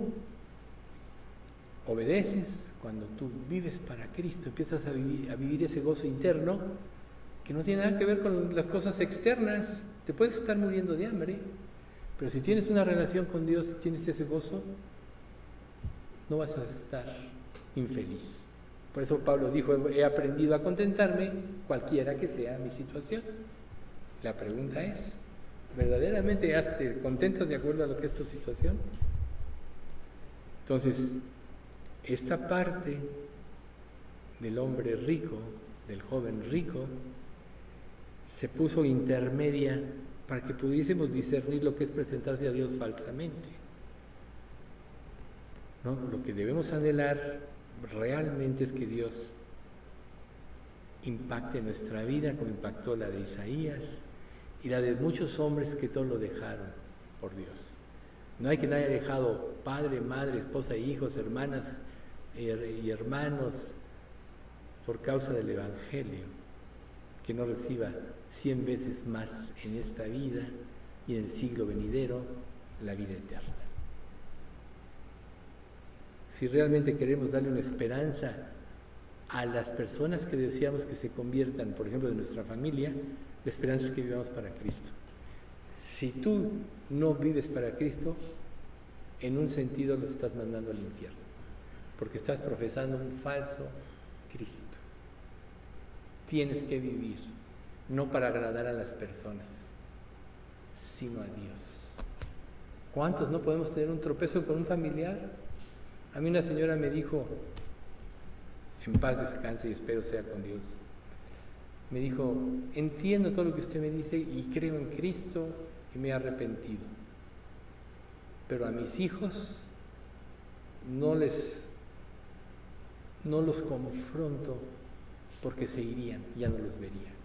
Speaker 2: obedeces, cuando tú vives para Cristo, empiezas a vivir, a vivir ese gozo interno, que no tiene nada que ver con las cosas externas. Te puedes estar muriendo de hambre, pero si tienes una relación con Dios, tienes ese gozo, no vas a estar infeliz. Por eso Pablo dijo, he aprendido a contentarme cualquiera que sea mi situación. La pregunta es, ¿verdaderamente te contentas de acuerdo a lo que es tu situación? Entonces, esta parte del hombre rico, del joven rico, se puso intermedia para que pudiésemos discernir lo que es presentarse a Dios falsamente. ¿No? Lo que debemos anhelar realmente es que Dios impacte nuestra vida como impactó la de Isaías y la de muchos hombres que todos lo dejaron por Dios. No hay quien haya dejado padre, madre, esposa, hijos, hermanas y hermanos por causa del Evangelio, que no reciba cien veces más en esta vida y en el siglo venidero la vida eterna. Si realmente queremos darle una esperanza a las personas que deseamos que se conviertan, por ejemplo, de nuestra familia, la esperanza es que vivamos para Cristo. Si tú no vives para Cristo, en un sentido los estás mandando al infierno, porque estás profesando un falso Cristo. Tienes que vivir no para agradar a las personas, sino a Dios. ¿Cuántos no podemos tener un tropezo con un familiar? A mí una señora me dijo, en paz descanse y espero sea con Dios, me dijo, entiendo todo lo que usted me dice y creo en Cristo y me he arrepentido, pero a mis hijos no les, no los confronto porque se irían, ya no los vería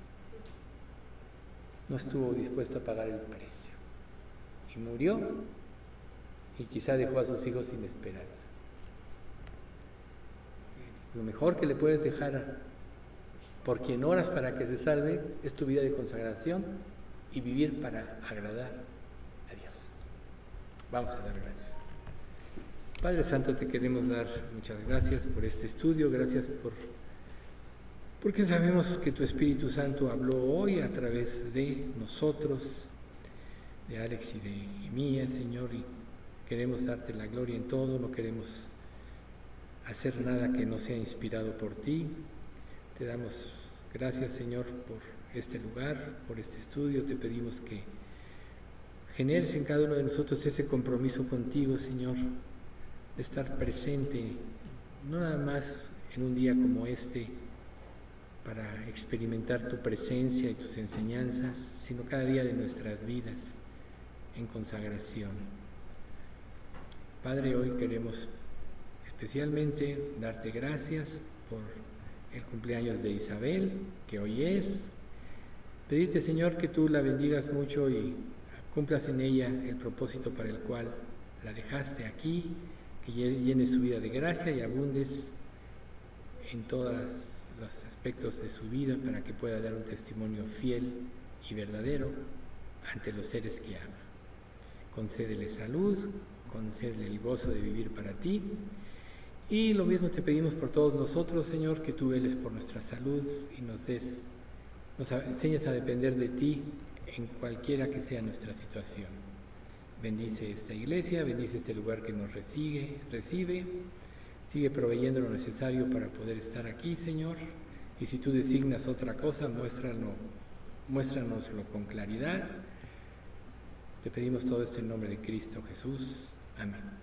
Speaker 2: no estuvo dispuesto a pagar el precio. Y murió y quizá dejó a sus hijos sin esperanza. Lo mejor que le puedes dejar por quien oras para que se salve es tu vida de consagración y vivir para agradar a Dios. Vamos a dar gracias. Padre Santo, te queremos dar muchas gracias por este estudio, gracias por porque sabemos que tu Espíritu Santo habló hoy a través de nosotros, de Alex y de mía, Señor, y queremos darte la gloria en todo, no queremos hacer nada que no sea inspirado por ti. Te damos gracias, Señor, por este lugar, por este estudio. Te pedimos que generes en cada uno de nosotros ese compromiso contigo, Señor, de estar presente, no nada más en un día como este, para experimentar tu presencia y tus enseñanzas, sino cada día de nuestras vidas en consagración. Padre, hoy queremos especialmente darte gracias por el cumpleaños de Isabel, que hoy es. Pedirte, Señor, que tú la bendigas mucho y cumplas en ella el propósito para el cual la dejaste aquí, que llene su vida de gracia y abundes en todas los aspectos de su vida para que pueda dar un testimonio fiel y verdadero ante los seres que ama. Concédele salud, concédele el gozo de vivir para ti. Y lo mismo te pedimos por todos nosotros, Señor, que tú veles por nuestra salud y nos des, nos enseñes a depender de ti en cualquiera que sea nuestra situación. Bendice esta iglesia, bendice este lugar que nos recibe, recibe. Sigue proveyendo lo necesario para poder estar aquí, Señor. Y si tú designas otra cosa, muéstranos, muéstranoslo con claridad. Te pedimos todo esto en nombre de Cristo Jesús. Amén.